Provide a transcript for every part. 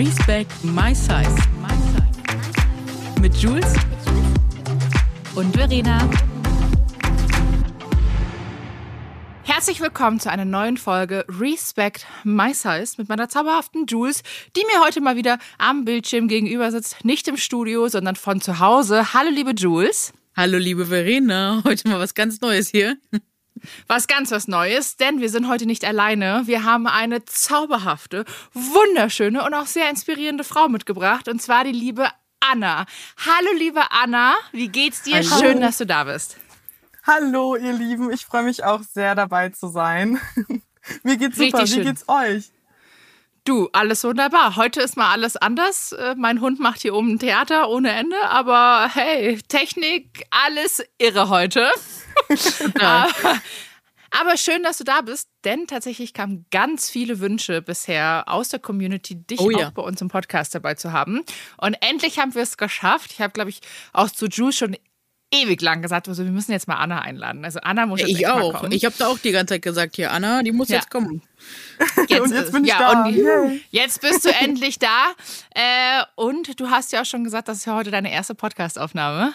Respect My Size. Mit Jules und Verena. Herzlich willkommen zu einer neuen Folge Respect My Size mit meiner zauberhaften Jules, die mir heute mal wieder am Bildschirm gegenüber sitzt. Nicht im Studio, sondern von zu Hause. Hallo, liebe Jules. Hallo, liebe Verena. Heute mal was ganz Neues hier. Was ganz was Neues, denn wir sind heute nicht alleine. Wir haben eine zauberhafte, wunderschöne und auch sehr inspirierende Frau mitgebracht, und zwar die liebe Anna. Hallo, liebe Anna, wie geht's dir? Hallo. Schön, dass du da bist. Hallo, ihr Lieben. Ich freue mich auch sehr dabei zu sein. Mir geht's super. Richtig Wie schön. geht's euch? Du, alles wunderbar. Heute ist mal alles anders. Äh, Mein Hund macht hier oben Theater ohne Ende, aber hey, Technik, alles irre heute. aber, aber schön, dass du da bist, denn tatsächlich kamen ganz viele Wünsche bisher aus der Community, dich Oh ja. auch bei uns im Podcast dabei zu haben. Und endlich haben wir es geschafft. Ich habe, glaube ich, auch zu Jules schon ewig lang gesagt, also wir müssen jetzt mal Anna einladen. Also Anna muss jetzt Ich echt mal auch. kommen. Ich habe da auch die ganze Zeit gesagt, hier, Anna, die muss Ja. jetzt kommen. Jetzt, Und jetzt bin ich ja, da. Und jetzt bist du endlich da. Äh, und du hast ja auch schon gesagt, das ist ja heute deine erste Podcast-Aufnahme.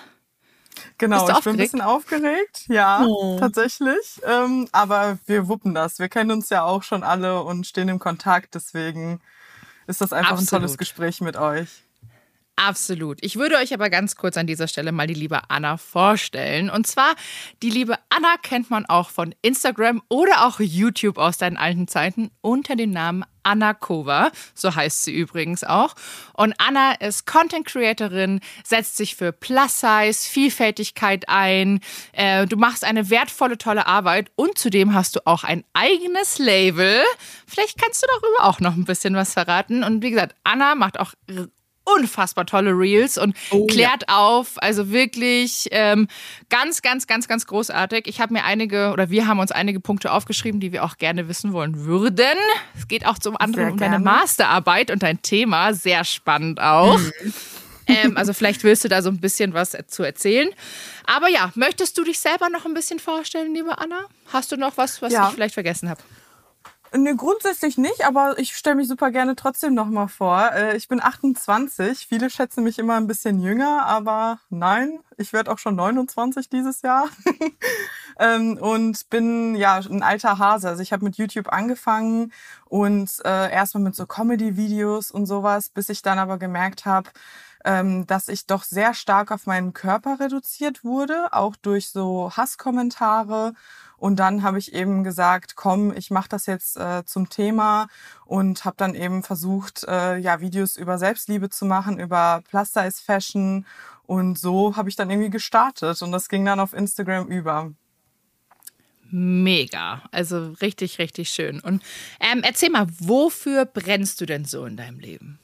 Genau, ich bin ein bisschen aufgeregt. Ja, Oh. tatsächlich. Ähm, aber wir wuppen das. Wir kennen uns ja auch schon alle und stehen im Kontakt. Deswegen ist das einfach ein Absolut. tolles Gespräch mit euch. Absolut. Ich würde euch aber ganz kurz an dieser Stelle mal die liebe Anna vorstellen. Und zwar, die liebe Anna kennt man auch von Instagram oder auch YouTube aus deinen alten Zeiten unter dem Namen Anna Kova. So heißt sie übrigens auch. Und Anna ist Content Creatorin, setzt sich für Plus Size, Vielfältigkeit ein. Äh, du machst eine wertvolle, tolle Arbeit und zudem hast du auch ein eigenes Label. Vielleicht kannst du darüber auch noch ein bisschen was verraten. Und wie gesagt, Anna macht auch unfassbar tolle Reels und Oh, klärt auf. Also wirklich ähm, ganz, ganz, ganz, ganz großartig. Ich habe mir einige oder wir haben uns einige Punkte aufgeschrieben, die wir auch gerne wissen wollen würden. Es geht auch zum anderen um deine. Masterarbeit und dein Thema. Sehr spannend auch. Ähm, also vielleicht willst du da so ein bisschen was zu erzählen. Aber ja, möchtest du dich selber noch ein bisschen vorstellen, liebe Anna? Hast du noch was, was Ja. ich vielleicht vergessen habe? Nee, grundsätzlich nicht, aber ich stelle mich super gerne trotzdem nochmal vor. Äh, Ich bin 28. Viele schätzen mich immer ein bisschen jünger, aber nein, ich werde auch schon 29 dieses Jahr. Ähm, und bin ja ein alter Hase. Also ich habe mit YouTube angefangen und äh, erstmal mit so Comedy-Videos und sowas, bis ich dann aber gemerkt habe, ähm, dass ich doch sehr stark auf meinen Körper reduziert wurde, auch durch so Hasskommentare. Und dann habe ich eben gesagt, komm, ich mache das jetzt äh, zum Thema und habe dann eben versucht, äh, ja Videos über Selbstliebe zu machen, über Plus-Size Fashion. Und so habe ich dann irgendwie gestartet und das ging dann auf Instagram über. Mega. Also richtig, richtig schön. Und ähm, erzähl mal, wofür brennst du denn so in deinem Leben?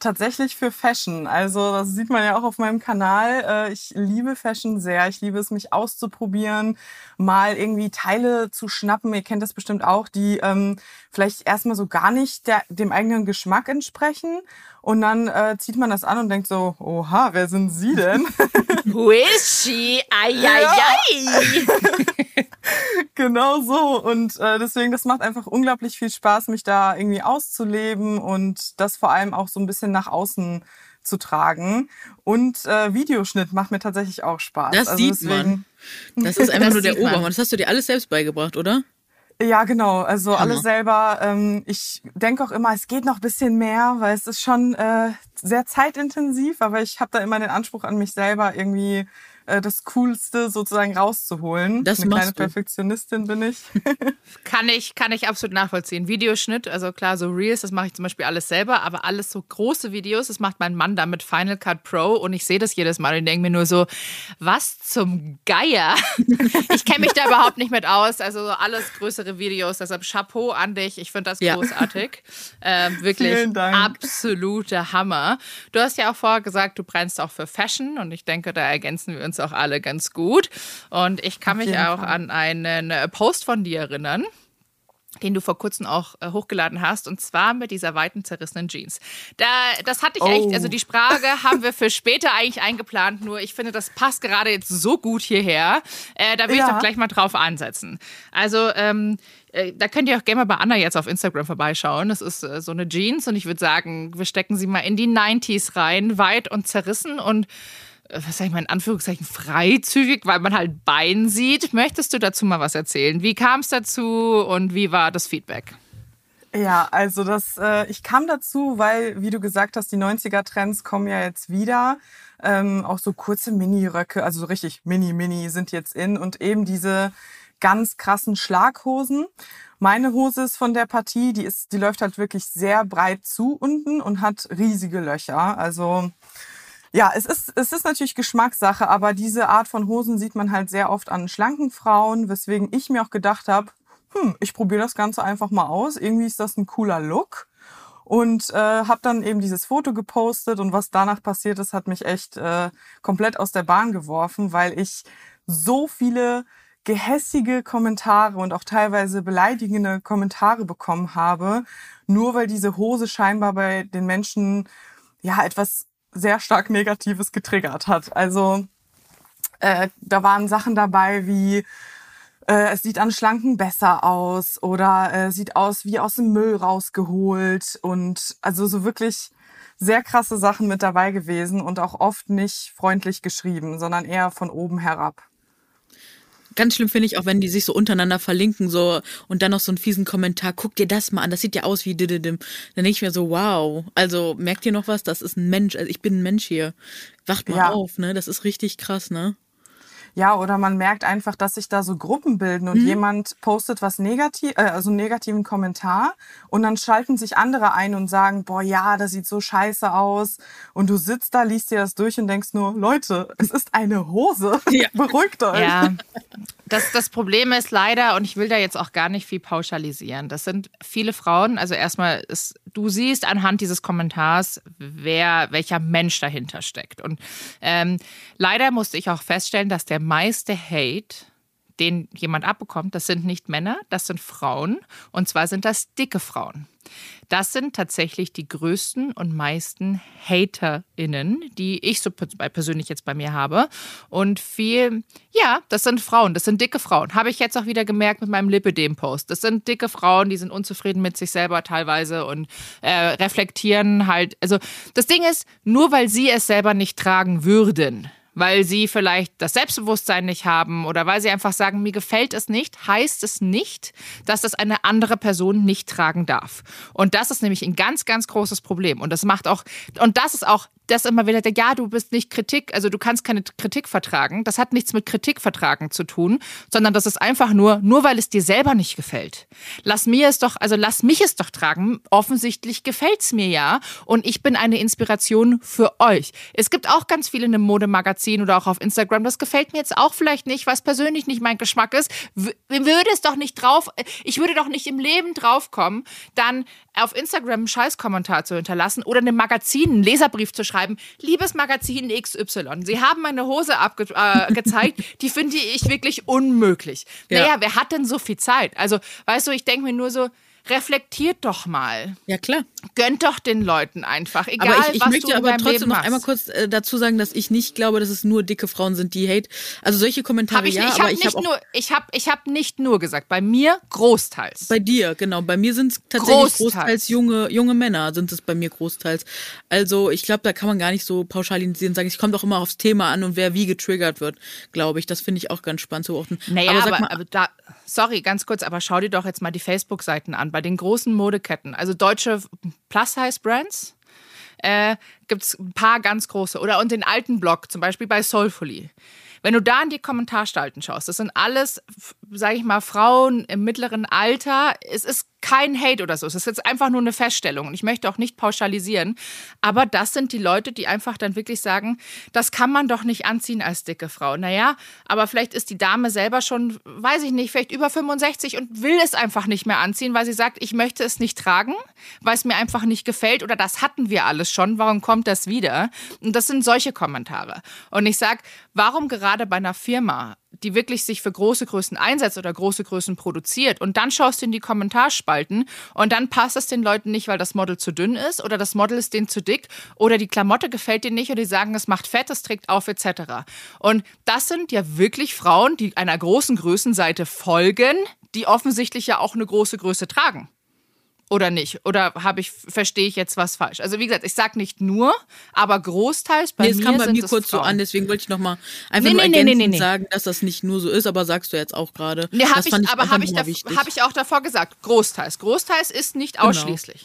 Tatsächlich für Fashion. Also das sieht man ja auch auf meinem Kanal. Äh, Ich liebe Fashion sehr. Ich liebe es, mich auszuprobieren, mal irgendwie Teile zu schnappen. Ihr kennt das bestimmt auch, die ähm, vielleicht erstmal so gar nicht der, dem eigenen Geschmack entsprechen. Und dann äh, zieht man das an und denkt so, oha, wer sind Sie denn? Who is she? Ai, ai, ai. genau so. Und äh, deswegen, das macht einfach unglaublich viel Spaß, mich da irgendwie auszuleben und das vor allem auch so ein bisschen nach außen zu tragen. Und äh, Videoschnitt macht mir tatsächlich auch Spaß. Das sieht man. Das ist einfach Das nur der. Obermann. Das hast du dir alles selbst beigebracht, oder? Ja, genau. Also Hammer. alles selber. Ähm, ich denke auch immer, es geht noch ein bisschen mehr, weil es ist schon äh, sehr zeitintensiv, aber ich habe da immer den Anspruch an mich selber, irgendwie äh, das Coolste sozusagen rauszuholen. Das Eine kleine du. Perfektionistin bin ich. Kann ich, kann ich absolut nachvollziehen. Videoschnitt, also klar, so Reels, das mache ich zum Beispiel alles selber, aber alles so große Videos, das macht mein Mann dann mit Final Cut Pro und ich sehe das jedes Mal und denke mir nur so, was zum Geier? Ich kenne mich da überhaupt nicht mit aus, also so alles größere Videos, deshalb Chapeau an dich, ich finde das Ja. großartig. Ähm, wirklich absoluter Hammer. Du hast ja auch vorher gesagt, du brennst auch für Fashion und ich denke, da ergänzen wir uns auch alle ganz gut. Und ich kann Auf mich auch Fall. an einen äh, Post von dir erinnern. den du vor kurzem auch äh, hochgeladen hast, und zwar mit dieser weiten zerrissenen Jeans. Da, das hatte ich Oh. echt, also die Sprache haben wir für später eigentlich eingeplant, nur ich finde, das passt gerade jetzt so gut hierher. Äh, da will ich Ja. doch gleich mal drauf ansetzen. Also, ähm, äh, da könnt ihr auch gerne mal bei Anna jetzt auf Instagram vorbeischauen. Das ist so eine Jeans und ich würde sagen, wir stecken sie mal in die 90s rein, weit und zerrissen und was sag ich mal, in Anführungszeichen freizügig, weil man halt Bein sieht. Möchtest du dazu mal was erzählen? Wie kam es dazu und wie war das Feedback? Ja, also das, äh, ich kam dazu, weil, wie du gesagt hast, die 90er-Trends kommen ja jetzt wieder. Ähm, auch so kurze Mini-Röcke, also so richtig Mini-Mini sind jetzt in und eben diese ganz krassen Schlaghosen. Meine Hose ist von der Partie, die ist, die läuft halt wirklich sehr breit zu unten und hat riesige Löcher. Also ja, es ist, es ist natürlich Geschmackssache, aber diese Art von Hosen sieht man halt sehr oft an schlanken Frauen, weswegen ich mir auch gedacht habe, hm, ich probiere das Ganze einfach mal aus. Irgendwie ist das ein cooler Look. Und äh, habe dann eben dieses Foto gepostet und was danach passiert ist, hat mich echt äh, komplett aus der Bahn geworfen, weil ich so viele gehässige Kommentare und auch teilweise beleidigende Kommentare bekommen habe, nur weil diese Hose scheinbar bei den Menschen ja etwas sehr stark Negatives getriggert hat. Also äh, da waren Sachen dabei wie äh, es sieht an Schlanken besser aus oder äh, sieht aus wie aus dem Müll rausgeholt und also so wirklich sehr krasse Sachen mit dabei gewesen und auch oft nicht freundlich geschrieben, sondern eher von oben herab. Ganz schlimm finde ich auch, wenn die sich so untereinander verlinken so und dann noch so einen fiesen Kommentar, guck dir das mal an, das sieht ja aus wie dididim. Dann denke ich mir so, wow, also merkt ihr noch was? Das ist ein Mensch, also ich bin ein Mensch hier. Wacht mal Ja. auf, ne? Das ist richtig krass, ne? Ja, oder man merkt einfach, dass sich da so Gruppen bilden und jemand postet was negativ, äh, also einen negativen Kommentar und dann schalten sich andere ein und sagen, boah, ja, das sieht so scheiße aus. Und du sitzt da, liest dir das durch und denkst nur, Leute, es ist eine Hose. Ja. Beruhigt euch. Ja, das, das Problem ist leider, und ich will da jetzt auch gar nicht viel pauschalisieren, das sind viele Frauen, also erstmal, ist, du siehst anhand dieses Kommentars, wer, welcher Mensch dahinter steckt. Und ähm, leider musste ich auch feststellen, dass der meiste Hate, den jemand abbekommt, das sind nicht Männer, das sind Frauen. Und zwar sind das dicke Frauen. Das sind tatsächlich die größten und meisten HaterInnen, die ich so pe- persönlich jetzt bei mir habe. Und viel, ja, das sind Frauen, das sind dicke Frauen. Habe ich jetzt auch wieder gemerkt mit meinem Lipidem-Post. Das sind dicke Frauen, die sind unzufrieden mit sich selber teilweise und äh, reflektieren halt. Also das Ding ist, nur weil sie es selber nicht tragen würden, weil sie vielleicht das Selbstbewusstsein nicht haben oder weil sie einfach sagen, mir gefällt es nicht, heißt es nicht, dass das eine andere Person nicht tragen darf. Und das ist nämlich ein ganz, ganz großes Problem. Und das macht auch, und das ist auch, das immer wieder, der, ja, du bist nicht Kritik, also du kannst keine Kritik vertragen. Das hat nichts mit Kritik vertragen zu tun, sondern das ist einfach nur, nur weil es dir selber nicht gefällt. Lass mir es doch, also lass mich es doch tragen. Offensichtlich gefällt es mir ja. Und ich bin eine Inspiration für euch. Es gibt auch ganz viele in einem Modemagazin oder auch auf Instagram. Das gefällt mir jetzt auch vielleicht nicht, was persönlich nicht mein Geschmack ist. W würde es doch nicht drauf, ich würde doch nicht im Leben draufkommen, dann auf Instagram einen Scheißkommentar zu hinterlassen oder einem Magazin einen Leserbrief zu schreiben. Liebes Magazin XY, Sie haben meine Hose abgezeigt, äh, die finde ich wirklich unmöglich. Ja. Naja, wer hat denn so viel Zeit? Also, weißt du, ich denke mir nur so, reflektiert doch mal. Ja, klar. Gönnt doch den Leuten einfach, egal aber ich, ich was möchte du aber trotzdem Leben noch einmal kurz äh, dazu sagen, dass ich nicht glaube, dass es nur dicke Frauen sind, die hate. Also solche Kommentare Hab ich ja, ich aber habe ich nicht habe nur, ich habe, ich habe nicht nur gesagt, bei mir großteils. bei dir, genau. Bei mir sind es tatsächlich Großteils. großteils, junge, junge Männer, sind es bei mir großteils. Also ich glaube, da kann man gar nicht so pauschalisieren sagen, es kommt auch immer aufs Thema an und wer wie getriggert wird, glaube ich. Das finde ich auch ganz spannend zu beobachten. Naja, aber aber, mal, aber da, sorry, ganz kurz, aber schau dir doch jetzt mal die Facebook-Seiten an. Bei den großen Modeketten, also deutsche Plus-Size-Brands, äh, gibt es ein paar ganz große. Oder und den alten Blog, zum Beispiel bei Soulfully. Wenn du da in die Kommentarspalten schaust, das sind alles, sage ich mal, Frauen im mittleren Alter. Es ist kein Hate oder so. Es ist jetzt einfach nur eine Feststellung. Und ich möchte auch nicht pauschalisieren. Aber das sind die Leute, die einfach dann wirklich sagen, das kann man doch nicht anziehen als dicke Frau. Naja, aber vielleicht ist die Dame selber schon, weiß ich nicht, vielleicht über 65 und will es einfach nicht mehr anziehen, weil sie sagt, ich möchte es nicht tragen, weil es mir einfach nicht gefällt oder das hatten wir alles schon. Warum kommt das wieder? Und das sind solche Kommentare. Und ich sage, warum gerade bei einer Firma die wirklich sich für große Größen einsetzt oder große Größen produziert und dann schaust du in die Kommentarspalten und dann passt es den Leuten nicht, weil das Model zu dünn ist oder das Model ist denen zu dick oder die Klamotte gefällt dir nicht oder die sagen, es macht fett, es trägt auf etc. Und das sind ja wirklich Frauen, die einer großen Größenseite folgen, die offensichtlich ja auch eine große Größe tragen. Oder nicht? Oder habe ich, verstehe ich jetzt was falsch? Also wie gesagt, ich sage nicht nur, aber großteils bei nee, mir. Es kam bei mir kurz Frauen. so an, deswegen wollte ich nochmal einfach Nee, nur nee, nee, nee, nee. sagen, dass das nicht nur so ist, aber sagst du jetzt auch gerade. Nee, hab ich, fand aber habe ich, hab ich auch davor gesagt, großteils. Großteils ist nicht Genau. ausschließlich.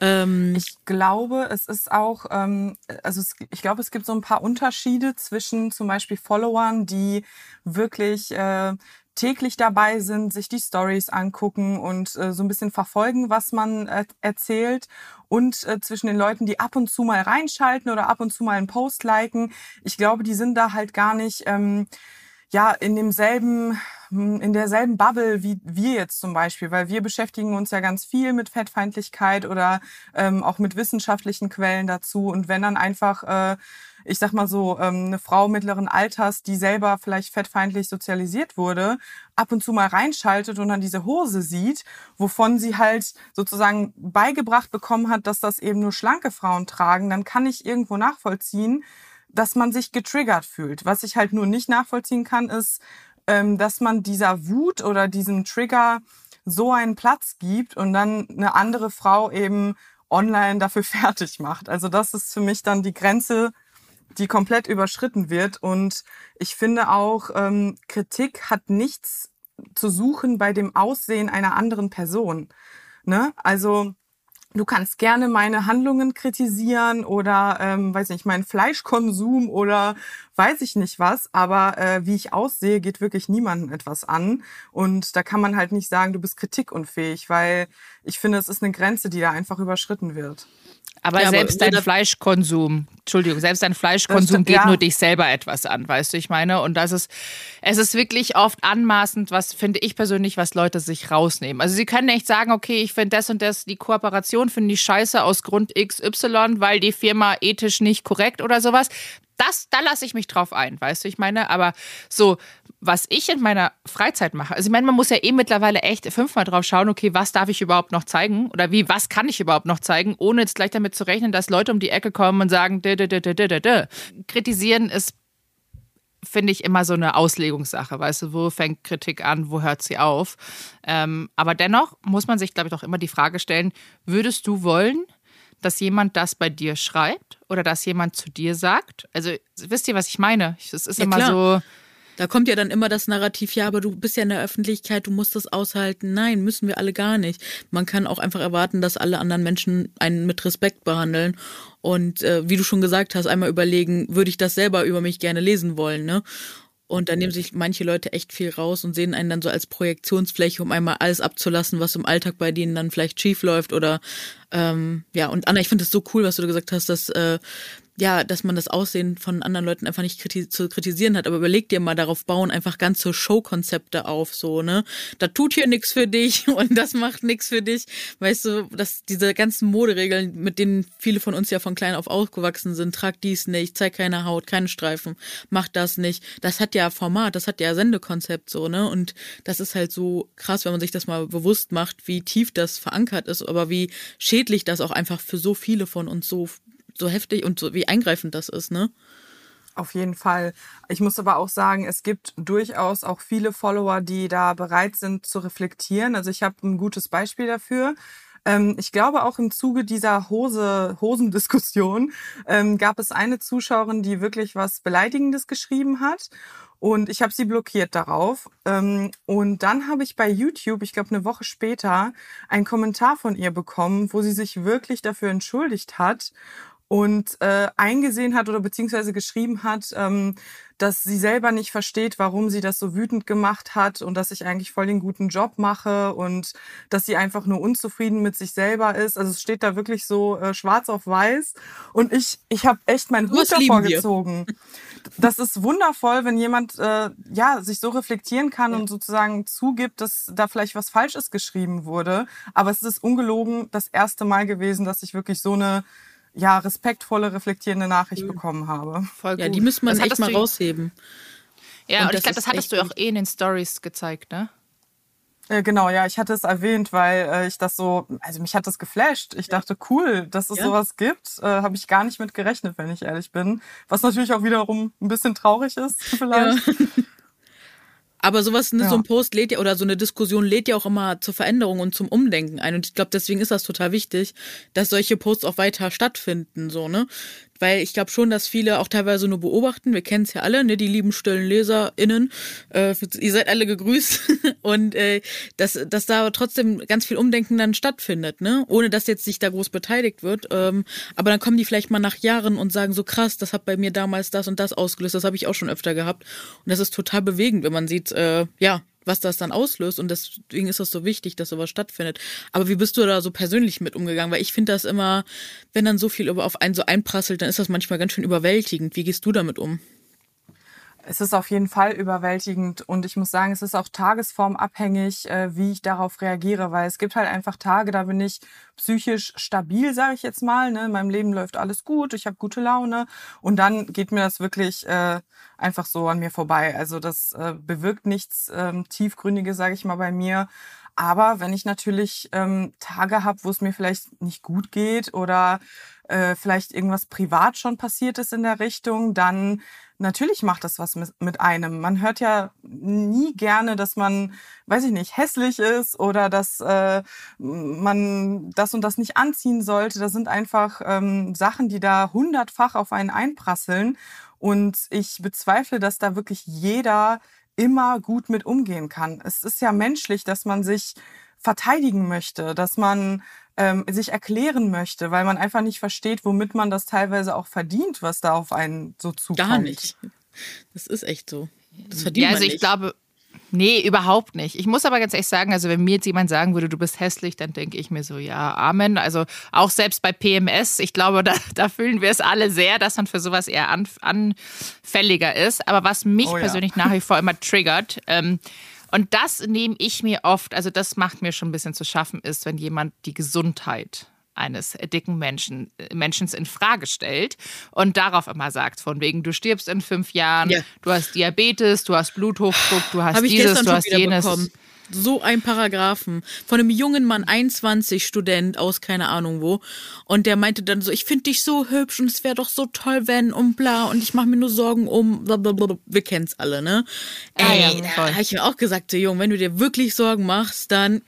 ähm, Ich glaube, es ist auch, ähm, also es, ich glaube, es gibt so ein paar Unterschiede zwischen zum Beispiel Followern, die wirklich äh, täglich dabei sind, sich die Stories angucken und äh, so ein bisschen verfolgen, was man äh, erzählt und äh, zwischen den Leuten, die ab und zu mal reinschalten oder ab und zu mal einen Post liken. Ich glaube, die sind da halt gar nicht ähm, ja in demselben hm, in derselben Bubble wie wir jetzt zum Beispiel, weil wir beschäftigen uns ja ganz viel mit Fettfeindlichkeit oder ähm, auch mit wissenschaftlichen Quellen dazu. Und wenn dann einfach äh, ich sag mal so, ähm, eine Frau mittleren Alters, die selber vielleicht fettfeindlich sozialisiert wurde, ab und zu mal reinschaltet und dann diese Hose sieht, wovon sie halt sozusagen beigebracht bekommen hat, dass das eben nur schlanke Frauen tragen, dann kann ich irgendwo nachvollziehen, dass man sich getriggert fühlt. Was ich halt nur nicht nachvollziehen kann, ist, ähm, dass man dieser Wut oder diesem Trigger so einen Platz gibt und dann eine andere Frau eben online dafür fertig macht. Also das ist für mich dann die Grenze, die komplett überschritten wird. Und ich finde auch, ähm, Kritik hat nichts zu suchen bei dem Aussehen einer anderen Person. Ne? Also du kannst gerne meine Handlungen kritisieren oder, ähm, weiß nicht, meinen Fleischkonsum oder weiß ich nicht was, aber äh, wie ich aussehe, geht wirklich niemandem etwas an. Und da kann man halt nicht sagen, du bist kritikunfähig, weil ich finde, es ist eine Grenze, die da einfach überschritten wird. Aber Ja, aber selbst dein jeder- Fleischkonsum, Entschuldigung, selbst dein Fleischkonsum stimmt, geht ja. nur dich selber etwas an, weißt du, ich meine? Und das ist, es ist wirklich oft anmaßend, was finde ich persönlich, was Leute sich rausnehmen. Also sie können echt sagen, okay, ich finde das und das, die Kooperation finde ich scheiße aus Grund XY, weil die Firma ethisch nicht korrekt oder sowas. Das, da lasse ich mich drauf ein, weißt du, ich meine, aber so, was ich in meiner Freizeit mache, also ich meine, man muss ja eh mittlerweile echt fünfmal drauf schauen, okay, was darf ich überhaupt noch zeigen oder wie, was kann ich überhaupt noch zeigen, ohne jetzt gleich damit zu rechnen, dass Leute um die Ecke kommen und sagen, dö, dö, dö, dö, dö, dö, dö. kritisieren ist, finde ich, immer so eine Auslegungssache, weißt du, wo fängt Kritik an, wo hört sie auf. Ähm, aber dennoch muss man sich, glaube ich, doch immer die Frage stellen, würdest du wollen, dass jemand das bei dir schreibt oder dass jemand zu dir sagt? Also wisst ihr, was ich meine? Es ist Ja, immer klar. so. Da kommt ja dann immer das Narrativ, ja, aber du bist ja in der Öffentlichkeit, du musst das aushalten. Nein, müssen wir alle gar nicht. Man kann auch einfach erwarten, dass alle anderen Menschen einen mit Respekt behandeln. Und äh, wie du schon gesagt hast, einmal überlegen, würde ich das selber über mich gerne lesen wollen, ne? Und dann nehmen sich manche Leute echt viel raus und sehen einen dann so als Projektionsfläche, um einmal alles abzulassen, was im Alltag bei denen dann vielleicht schief läuft oder ähm, ja. Und Anna, ich finde es so cool, was du da gesagt hast, dass äh, ja, dass man das Aussehen von anderen Leuten einfach nicht kriti zu kritisieren hat. Aber überleg dir mal, darauf bauen einfach ganze Showkonzepte auf, so, ne? Da tut hier nichts für dich und das macht nichts für dich. Weißt du, dass diese ganzen Moderegeln, mit denen viele von uns ja von klein auf aufgewachsen sind, trag dies nicht, zeig keine Haut, keine Streifen, mach das nicht. Das hat ja Format, das hat ja Sendekonzept, so, ne? Und das ist halt so krass, wenn man sich das mal bewusst macht, wie tief das verankert ist, aber wie schädlich das auch einfach für so viele von uns so so heftig und so wie eingreifend das ist, ne? Auf jeden Fall. Ich muss aber auch sagen, es gibt durchaus auch viele Follower, die da bereit sind zu reflektieren. Also ich habe ein gutes Beispiel dafür. Ähm, ich glaube auch im Zuge dieser Hose, Hosendiskussion ähm, gab es eine Zuschauerin, die wirklich was Beleidigendes geschrieben hat. Und ich habe sie blockiert darauf. Ähm, und dann habe ich bei YouTube, ich glaube eine Woche später, einen Kommentar von ihr bekommen, wo sie sich wirklich dafür entschuldigt hat und äh, eingesehen hat oder beziehungsweise geschrieben hat, ähm, dass sie selber nicht versteht, warum sie das so wütend gemacht hat und dass ich eigentlich voll den guten Job mache und dass sie einfach nur unzufrieden mit sich selber ist. Also es steht da wirklich so äh, schwarz auf weiß und ich ich habe echt meinen Hut davor gezogen. Das ist wundervoll, wenn jemand äh, ja sich so reflektieren kann und sozusagen zugibt, dass da vielleicht was Falsches geschrieben wurde. Aber es ist ungelogen das erste Mal gewesen, dass ich wirklich so eine ja respektvolle reflektierende Nachricht bekommen habe. Voll Ja, gut. die müsste man Das echt mal du- rausheben. Ja, und, und ich glaube, das hattest du auch eh in den Stories gezeigt, ne? Äh, genau, ja, ich hatte es erwähnt, weil äh, ich das so, also mich hat das geflasht. Ich dachte, cool, dass es ja. sowas gibt. Äh, Habe ich gar nicht mit gerechnet, wenn ich ehrlich bin. Was natürlich auch wiederum ein bisschen traurig ist, vielleicht. Ja. Aber sowas, ne, ja. so ein Post lädt ja, oder so eine Diskussion lädt ja auch immer zur Veränderung und zum Umdenken ein. Und ich glaube, deswegen ist das total wichtig, dass solche Posts auch weiter stattfinden, so, ne? Weil ich glaube schon, dass viele auch teilweise nur beobachten. Wir kennen es ja alle, ne, die lieben stillen LeserInnen. Äh, ihr seid alle gegrüßt. Und äh, dass, dass da trotzdem ganz viel Umdenken dann stattfindet, ne? Ohne dass jetzt sich da groß beteiligt wird. Ähm, aber dann kommen die vielleicht mal nach Jahren und sagen so krass, das hat bei mir damals das und das ausgelöst. Das habe ich auch schon öfter gehabt. Und das ist total bewegend, wenn man sieht, äh, ja, was das dann auslöst. Und deswegen ist es so wichtig, dass sowas stattfindet. Aber wie bist du da so persönlich mit umgegangen? Weil ich finde das immer, wenn dann so viel auf einen so einprasselt, dann ist das manchmal ganz schön überwältigend. Wie gehst du damit um? Es ist auf jeden Fall überwältigend und ich muss sagen, es ist auch tagesformabhängig, äh, wie ich darauf reagiere, weil es gibt halt einfach Tage, da bin ich psychisch stabil, sage ich jetzt mal. Ne? In meinem Leben läuft alles gut, ich habe gute Laune und dann geht mir das wirklich äh, einfach so an mir vorbei. Also das äh, bewirkt nichts ähm, tiefgründiges, sage ich mal, bei mir. Aber wenn ich natürlich ähm, Tage habe, wo es mir vielleicht nicht gut geht oder äh, vielleicht irgendwas privat schon passiert ist in der Richtung, dann natürlich macht das was mit einem. Man hört ja nie gerne, dass man, weiß ich nicht, hässlich ist oder dass äh, man das und das nicht anziehen sollte. Das sind einfach ähm, Sachen, die da hundertfach auf einen einprasseln. Und ich bezweifle, dass da wirklich jeder immer gut mit umgehen kann. Es ist ja menschlich, dass man sich verteidigen möchte, dass man ähm, sich erklären möchte, weil man einfach nicht versteht, womit man das teilweise auch verdient, was da auf einen so zukommt. Gar nicht. Das ist echt so. Das verdient ja, also man nicht. ich glaube, Nee, überhaupt nicht. Ich muss aber ganz ehrlich sagen, also wenn mir jetzt jemand sagen würde, du bist hässlich, dann denke ich mir so, ja, Amen. Also auch selbst bei PMS, ich glaube, da, da fühlen wir es alle sehr, dass man für sowas eher anfälliger ist. Aber was mich oh, persönlich ja. nach wie vor immer triggert, ähm, und das nehme ich mir oft, also das macht mir schon ein bisschen zu schaffen, ist, wenn jemand die Gesundheit eines dicken Menschen, äh, Menschen in Frage stellt und darauf immer sagt, von wegen, du stirbst in fünf Jahren, ja. du hast Diabetes, du hast Bluthochdruck, du hast dieses, du hast jenes. Bekommen. So ein Paragraphen von einem jungen Mann, 21 Student aus keine Ahnung wo. Und der meinte dann so, ich finde dich so hübsch und es wäre doch so toll, wenn und bla und ich mache mir nur Sorgen um blablabla. Wir kennen's alle, ne? Ey, ja, da habe ich mir auch gesagt, so Jung, wenn du dir wirklich Sorgen machst, dann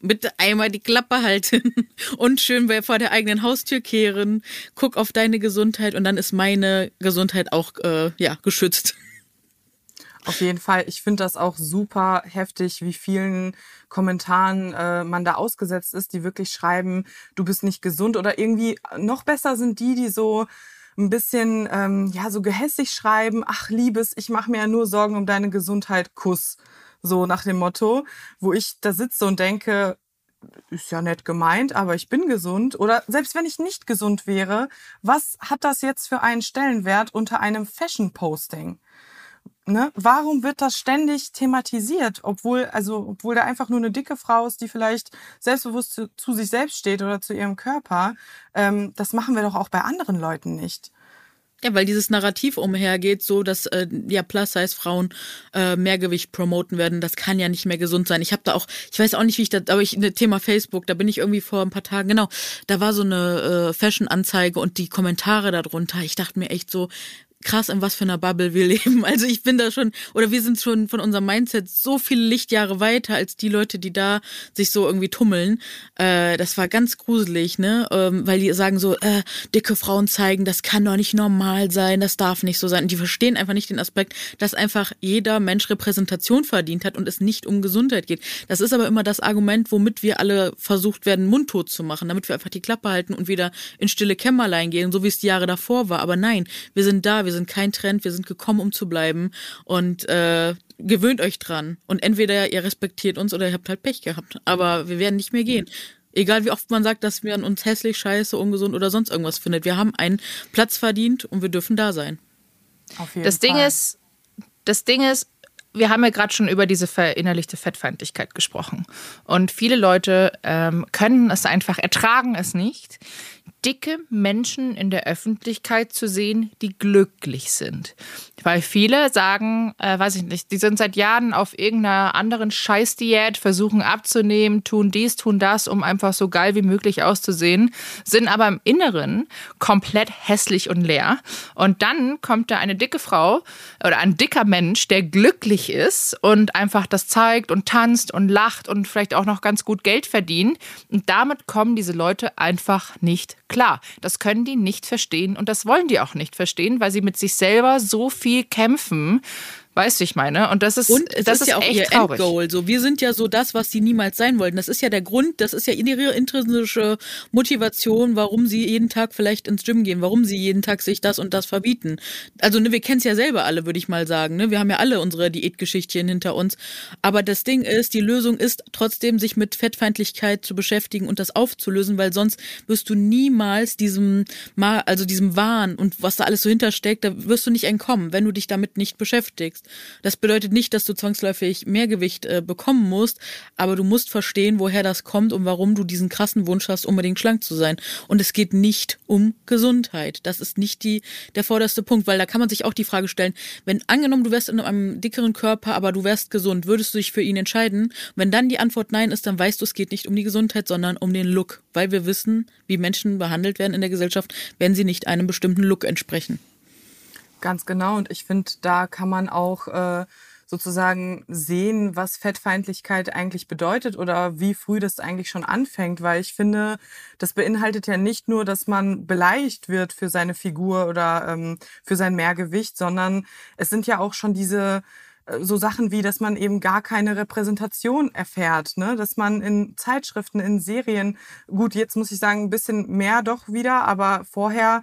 bitte einmal die Klappe halten und schön vor der eigenen Haustür kehren. Guck auf deine Gesundheit und dann ist meine Gesundheit auch äh, ja geschützt. Auf jeden Fall. Ich finde das auch super heftig, wie vielen Kommentaren äh, man da ausgesetzt ist, die wirklich schreiben, du bist nicht gesund oder irgendwie noch besser sind die, die so ein bisschen ähm, ja so gehässig schreiben, ach Liebes, ich mache mir ja nur Sorgen um deine Gesundheit, Kuss. So nach dem Motto, wo ich da sitze und denke, ist ja nett gemeint, aber ich bin gesund. Oder selbst wenn ich nicht gesund wäre, was hat das jetzt für einen Stellenwert unter einem Fashion-Posting? Ne? Warum wird das ständig thematisiert, obwohl, also, obwohl da einfach nur eine dicke Frau ist, die vielleicht selbstbewusst zu, zu sich selbst steht oder zu ihrem Körper? Ähm, das machen wir doch auch bei anderen Leuten nicht. Ja, weil dieses Narrativ umhergeht, so dass äh, ja Plus-Size-Frauen äh, Mehrgewicht promoten werden, das kann ja nicht mehr gesund sein. Ich habe da auch, ich weiß auch nicht, wie ich das, aber ich ne Thema Facebook, da bin ich irgendwie vor ein paar Tagen, genau, da war so eine äh, Fashion-Anzeige und die Kommentare darunter. Ich dachte mir echt so, krass, in was für einer Bubble wir leben. Also ich bin da schon, oder wir sind schon von unserem Mindset so viele Lichtjahre weiter als die Leute, die da sich so irgendwie tummeln. Äh, das war ganz gruselig, ne? Ähm, weil die sagen so, äh, dicke Frauen zeigen, das kann doch nicht normal sein, das darf nicht so sein. Und die verstehen einfach nicht den Aspekt, dass einfach jeder Mensch Repräsentation verdient hat und es nicht um Gesundheit geht. Das ist aber immer das Argument, womit wir alle versucht werden, mundtot zu machen, damit wir einfach die Klappe halten und wieder in stille Kämmerlein gehen, so wie es die Jahre davor war. Aber nein, wir sind da, wir wir sind kein Trend, wir sind gekommen, um zu bleiben und äh, gewöhnt euch dran. Und entweder ihr respektiert uns oder ihr habt halt Pech gehabt. Aber wir werden nicht mehr gehen. Egal wie oft man sagt, dass wir an uns hässlich, scheiße, ungesund oder sonst irgendwas findet. Wir haben einen Platz verdient und wir dürfen da sein. Auf jeden das Fall. Ding ist, das Ding ist, wir haben ja gerade schon über diese verinnerlichte Fettfeindlichkeit gesprochen. Und viele Leute ähm, können es einfach, ertragen es nicht, dicke Menschen in der Öffentlichkeit zu sehen, die glücklich sind. Weil viele sagen, äh, weiß ich nicht, die sind seit Jahren auf irgendeiner anderen Scheißdiät, versuchen abzunehmen, tun dies, tun das, um einfach so geil wie möglich auszusehen, sind aber im Inneren komplett hässlich und leer. Und dann kommt da eine dicke Frau oder ein dicker Mensch, der glücklich ist und einfach das zeigt und tanzt und lacht und vielleicht auch noch ganz gut Geld verdient. Und damit kommen diese Leute einfach nicht klar. Das können die nicht verstehen und das wollen die auch nicht verstehen, weil sie mit sich selber so viel kämpfen, Weißt du, ich meine? Und das ist, und das ist, ja auch ihr traurig. Endgoal. So, wir sind ja so das, was sie niemals sein wollten. Das ist ja der Grund, das ist ja ihre intrinsische Motivation, warum sie jeden Tag vielleicht ins Gym gehen, warum sie jeden Tag sich das und das verbieten. Also, ne, wir kennen es ja selber alle, würde ich mal sagen. Ne? Wir haben ja alle unsere Diätgeschichtchen hinter uns. Aber das Ding ist, die Lösung ist trotzdem, sich mit Fettfeindlichkeit zu beschäftigen und das aufzulösen, weil sonst wirst du niemals diesem, also diesem Wahn und was da alles so hintersteckt, da wirst du nicht entkommen, wenn du dich damit nicht beschäftigst wächst. Das bedeutet nicht, dass du zwangsläufig mehr Gewicht äh, bekommen musst, aber du musst verstehen, woher das kommt und warum du diesen krassen Wunsch hast, unbedingt schlank zu sein. Und es geht nicht um Gesundheit. Das ist nicht die, der vorderste Punkt, weil da kann man sich auch die Frage stellen, wenn angenommen, du wärst in einem dickeren Körper, aber du wärst gesund, würdest du dich für ihn entscheiden? Wenn dann die Antwort nein ist, dann weißt du, es geht nicht um die Gesundheit, sondern um den Look, weil wir wissen, wie Menschen behandelt werden in der Gesellschaft, wenn sie nicht einem bestimmten Look entsprechen. Ganz genau. Und ich finde, da kann man auch äh, sozusagen sehen, was Fettfeindlichkeit eigentlich bedeutet oder wie früh das eigentlich schon anfängt. Weil ich finde, das beinhaltet ja nicht nur, dass man beleidigt wird für seine Figur oder ähm, für sein Mehrgewicht, sondern es sind ja auch schon diese äh, so Sachen wie, dass man eben gar keine Repräsentation erfährt, ne? dass man in Zeitschriften, in Serien, gut, jetzt muss ich sagen, ein bisschen mehr doch wieder, aber vorher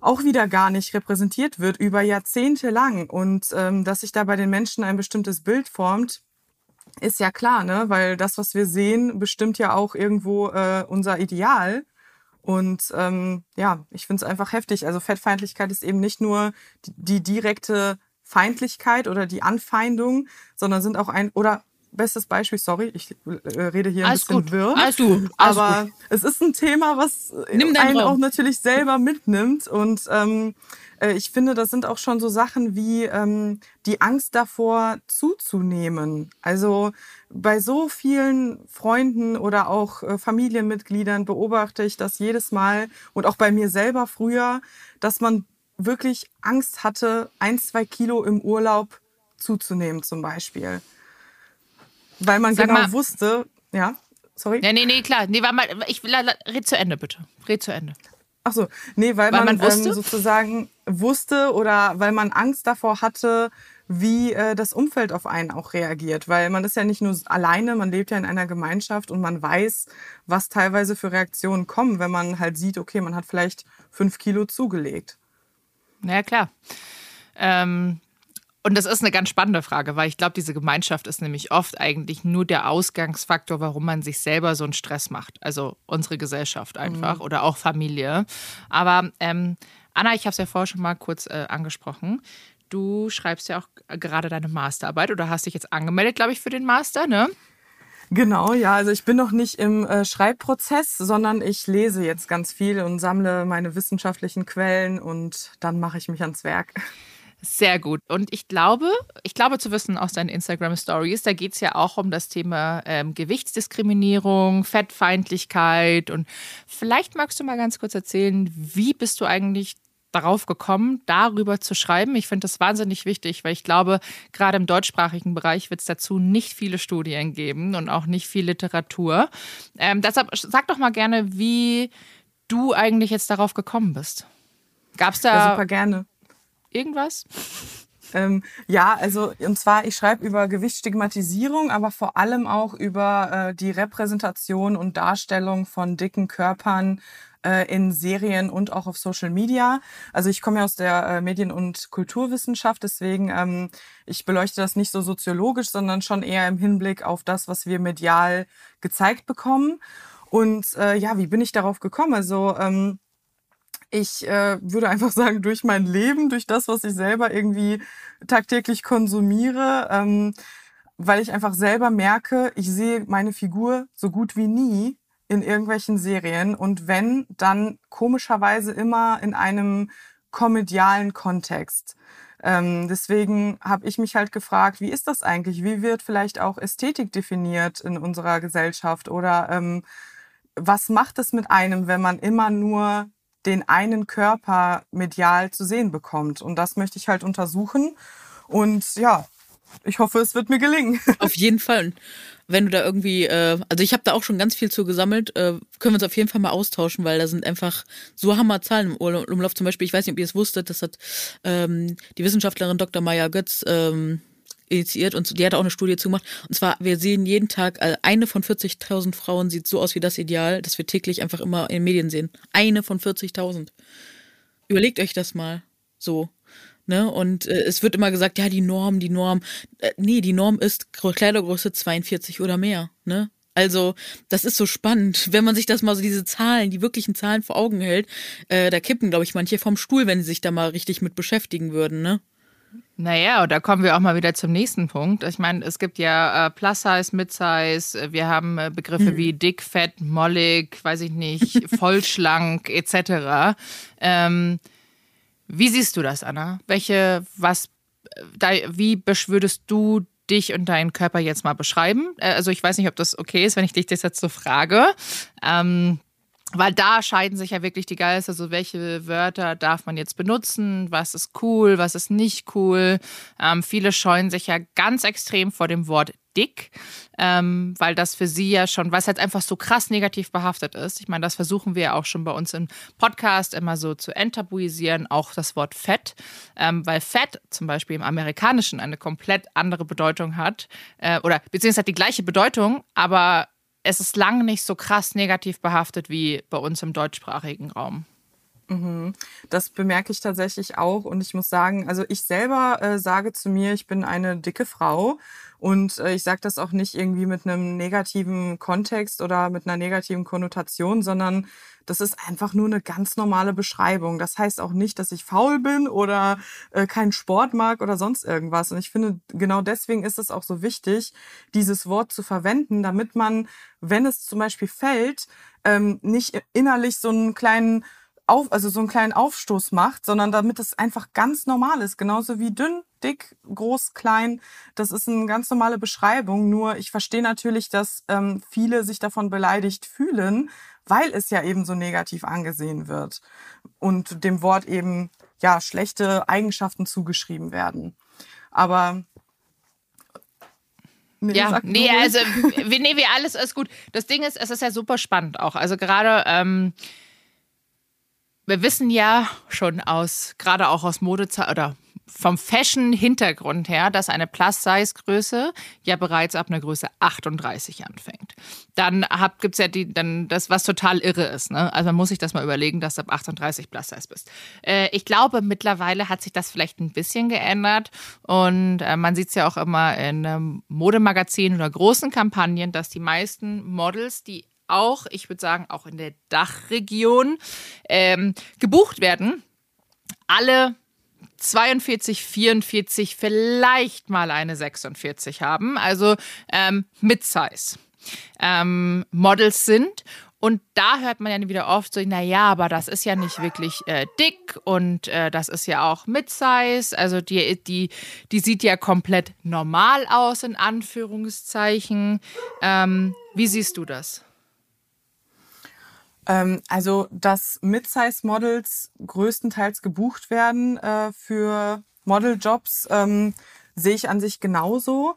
auch wieder gar nicht repräsentiert wird über Jahrzehnte lang und ähm, dass sich da bei den Menschen ein bestimmtes Bild formt, ist ja klar, ne? Weil das, was wir sehen, bestimmt ja auch irgendwo äh, unser Ideal. Und ähm, ja, ich finde es einfach heftig. Also Fettfeindlichkeit ist eben nicht nur die, die direkte Feindlichkeit oder die Anfeindung, sondern sind auch ein oder bestes Beispiel, sorry, ich äh, rede hier ein Alles bisschen gut. wirr. Alles gut. Alles aber gut. es ist ein Thema, was einen Raum. auch natürlich selber mitnimmt. Und ähm, äh, ich finde, das sind auch schon so Sachen wie ähm, die Angst davor zuzunehmen. Also bei so vielen Freunden oder auch äh, Familienmitgliedern beobachte ich das jedes Mal und auch bei mir selber früher, dass man wirklich Angst hatte, ein, zwei Kilo im Urlaub zuzunehmen zum Beispiel weil man Sag genau mal, wusste, ja, sorry. Ja, nee, nee, klar. Nee, war mal, ich red zu Ende, bitte. Red zu Ende. Ach so, nee, weil, weil man, man ähm, sozusagen wusste oder weil man Angst davor hatte, wie äh, das Umfeld auf einen auch reagiert. Weil man ist ja nicht nur alleine, man lebt ja in einer Gemeinschaft und man weiß, was teilweise für Reaktionen kommen, wenn man halt sieht, okay, man hat vielleicht fünf Kilo zugelegt. Ja, klar. Ähm, und das ist eine ganz spannende Frage, weil ich glaube, diese Gemeinschaft ist nämlich oft eigentlich nur der Ausgangsfaktor, warum man sich selber so einen Stress macht. Also unsere Gesellschaft einfach mhm. oder auch Familie. Aber ähm, Anna, ich habe es ja vorher schon mal kurz äh, angesprochen. Du schreibst ja auch gerade deine Masterarbeit oder hast dich jetzt angemeldet, glaube ich, für den Master, ne? Genau, ja. Also ich bin noch nicht im äh, Schreibprozess, sondern ich lese jetzt ganz viel und sammle meine wissenschaftlichen Quellen und dann mache ich mich ans Werk. Sehr gut. Und ich glaube, ich glaube zu wissen aus deinen Instagram Stories, da geht es ja auch um das Thema ähm, Gewichtsdiskriminierung, Fettfeindlichkeit. Und vielleicht magst du mal ganz kurz erzählen, wie bist du eigentlich darauf gekommen, darüber zu schreiben? Ich finde das wahnsinnig wichtig, weil ich glaube, gerade im deutschsprachigen Bereich wird es dazu nicht viele Studien geben und auch nicht viel Literatur. Ähm, deshalb sag doch mal gerne, wie du eigentlich jetzt darauf gekommen bist. Gab es da. Ja, super gerne irgendwas? Ähm, ja, also und zwar, ich schreibe über Gewichtsstigmatisierung, aber vor allem auch über äh, die Repräsentation und Darstellung von dicken Körpern äh, in Serien und auch auf Social Media. Also ich komme ja aus der äh, Medien- und Kulturwissenschaft, deswegen ähm, ich beleuchte das nicht so soziologisch, sondern schon eher im Hinblick auf das, was wir medial gezeigt bekommen. Und äh, ja, wie bin ich darauf gekommen? Also ähm, ich äh, würde einfach sagen, durch mein Leben, durch das, was ich selber irgendwie tagtäglich konsumiere, ähm, weil ich einfach selber merke, ich sehe meine Figur so gut wie nie in irgendwelchen Serien und wenn, dann komischerweise immer in einem komödialen Kontext. Ähm, deswegen habe ich mich halt gefragt, wie ist das eigentlich? Wie wird vielleicht auch Ästhetik definiert in unserer Gesellschaft? Oder ähm, was macht es mit einem, wenn man immer nur den einen Körper medial zu sehen bekommt? Und das möchte ich halt untersuchen. Und ja, ich hoffe, es wird mir gelingen. Auf jeden Fall. Wenn du da irgendwie, äh, also ich habe da auch schon ganz viel zu gesammelt, äh, können wir uns auf jeden Fall mal austauschen, weil da sind einfach so Hammerzahlen im Umlauf. Zum Beispiel, ich weiß nicht, ob ihr es wusstet, das hat ähm, die Wissenschaftlerin Dr. Maya Götz ähm, initiiert und die hat auch eine Studie zugemacht. Und zwar, wir sehen jeden Tag, äh, eine von 40.000 Frauen sieht so aus wie das Ideal, das wir täglich einfach immer in den Medien sehen. Eine von 40.000. Überlegt euch das mal so. Ne? Und äh, es wird immer gesagt, ja, die Norm, die Norm. Äh, nee, die Norm ist Kleidergröße 42 oder mehr. Ne? Also, das ist so spannend, wenn man sich das mal so diese Zahlen, die wirklichen Zahlen vor Augen hält. Äh, da kippen, glaube ich, manche vom Stuhl, wenn sie sich da mal richtig mit beschäftigen würden, ne? Naja, und da kommen wir auch mal wieder zum nächsten Punkt. Ich meine, es gibt ja äh, Plus-Size, Mid-Size, wir haben äh, Begriffe mhm. wie dick, fett, mollig, weiß ich nicht, vollschlank etc. Ähm, wie siehst du das, Anna? Welche, was, da, wie würdest du dich und deinen Körper jetzt mal beschreiben? Äh, also ich weiß nicht, ob das okay ist, wenn ich dich das jetzt so frage. Ähm, weil da scheiden sich ja wirklich die Geister, so welche Wörter darf man jetzt benutzen, was ist cool, was ist nicht cool. Ähm, viele scheuen sich ja ganz extrem vor dem Wort dick, ähm, weil das für sie ja schon, was halt einfach so krass negativ behaftet ist. Ich meine, das versuchen wir ja auch schon bei uns im Podcast immer so zu enttabuisieren, auch das Wort Fett, ähm, weil Fett zum Beispiel im Amerikanischen eine komplett andere Bedeutung hat äh, oder beziehungsweise die gleiche Bedeutung, aber es ist lang nicht so krass negativ behaftet wie bei uns im deutschsprachigen Raum. Mhm. Das bemerke ich tatsächlich auch und ich muss sagen, also ich selber äh, sage zu mir, ich bin eine dicke Frau und äh, ich sage das auch nicht irgendwie mit einem negativen Kontext oder mit einer negativen Konnotation, sondern das ist einfach nur eine ganz normale Beschreibung. Das heißt auch nicht, dass ich faul bin oder äh, keinen Sport mag oder sonst irgendwas. Und ich finde, genau deswegen ist es auch so wichtig, dieses Wort zu verwenden, damit man, wenn es zum Beispiel fällt, ähm, nicht innerlich so einen kleinen auf, also so einen kleinen Aufstoß macht, sondern damit es einfach ganz normal ist. Genauso wie dünn, dick, groß, klein. Das ist eine ganz normale Beschreibung. Nur ich verstehe natürlich, dass ähm, viele sich davon beleidigt fühlen, weil es ja eben so negativ angesehen wird und dem Wort eben ja schlechte Eigenschaften zugeschrieben werden. Aber Nee, ja, nee, also nee, wir alles ist gut. Das Ding ist, es ist ja super spannend auch. Also gerade ähm, wir wissen ja schon aus, gerade auch aus Modezeit oder vom Fashion-Hintergrund her, dass eine Plus-Size-Größe ja bereits ab einer Größe 38 anfängt. Dann gibt es ja die, dann das, was total irre ist. Ne? Also man muss sich das mal überlegen, dass du ab 38 Plus-Size bist. Äh, ich glaube, mittlerweile hat sich das vielleicht ein bisschen geändert und äh, man sieht es ja auch immer in ähm, Modemagazinen oder großen Kampagnen, dass die meisten Models, die auch, ich würde sagen, auch in der Dachregion ähm, gebucht werden. Alle 42, 44, vielleicht mal eine 46 haben, also ähm, Mid-Size ähm, Models sind. Und da hört man ja wieder oft so, naja, aber das ist ja nicht wirklich äh, dick und äh, das ist ja auch Mid-Size. Also die, die, die sieht ja komplett normal aus, in Anführungszeichen. Ähm, wie siehst du das? Ähm, also, dass Mid-Size-Models größtenteils gebucht werden äh, für Modeljobs, ähm, sehe ich an sich genauso.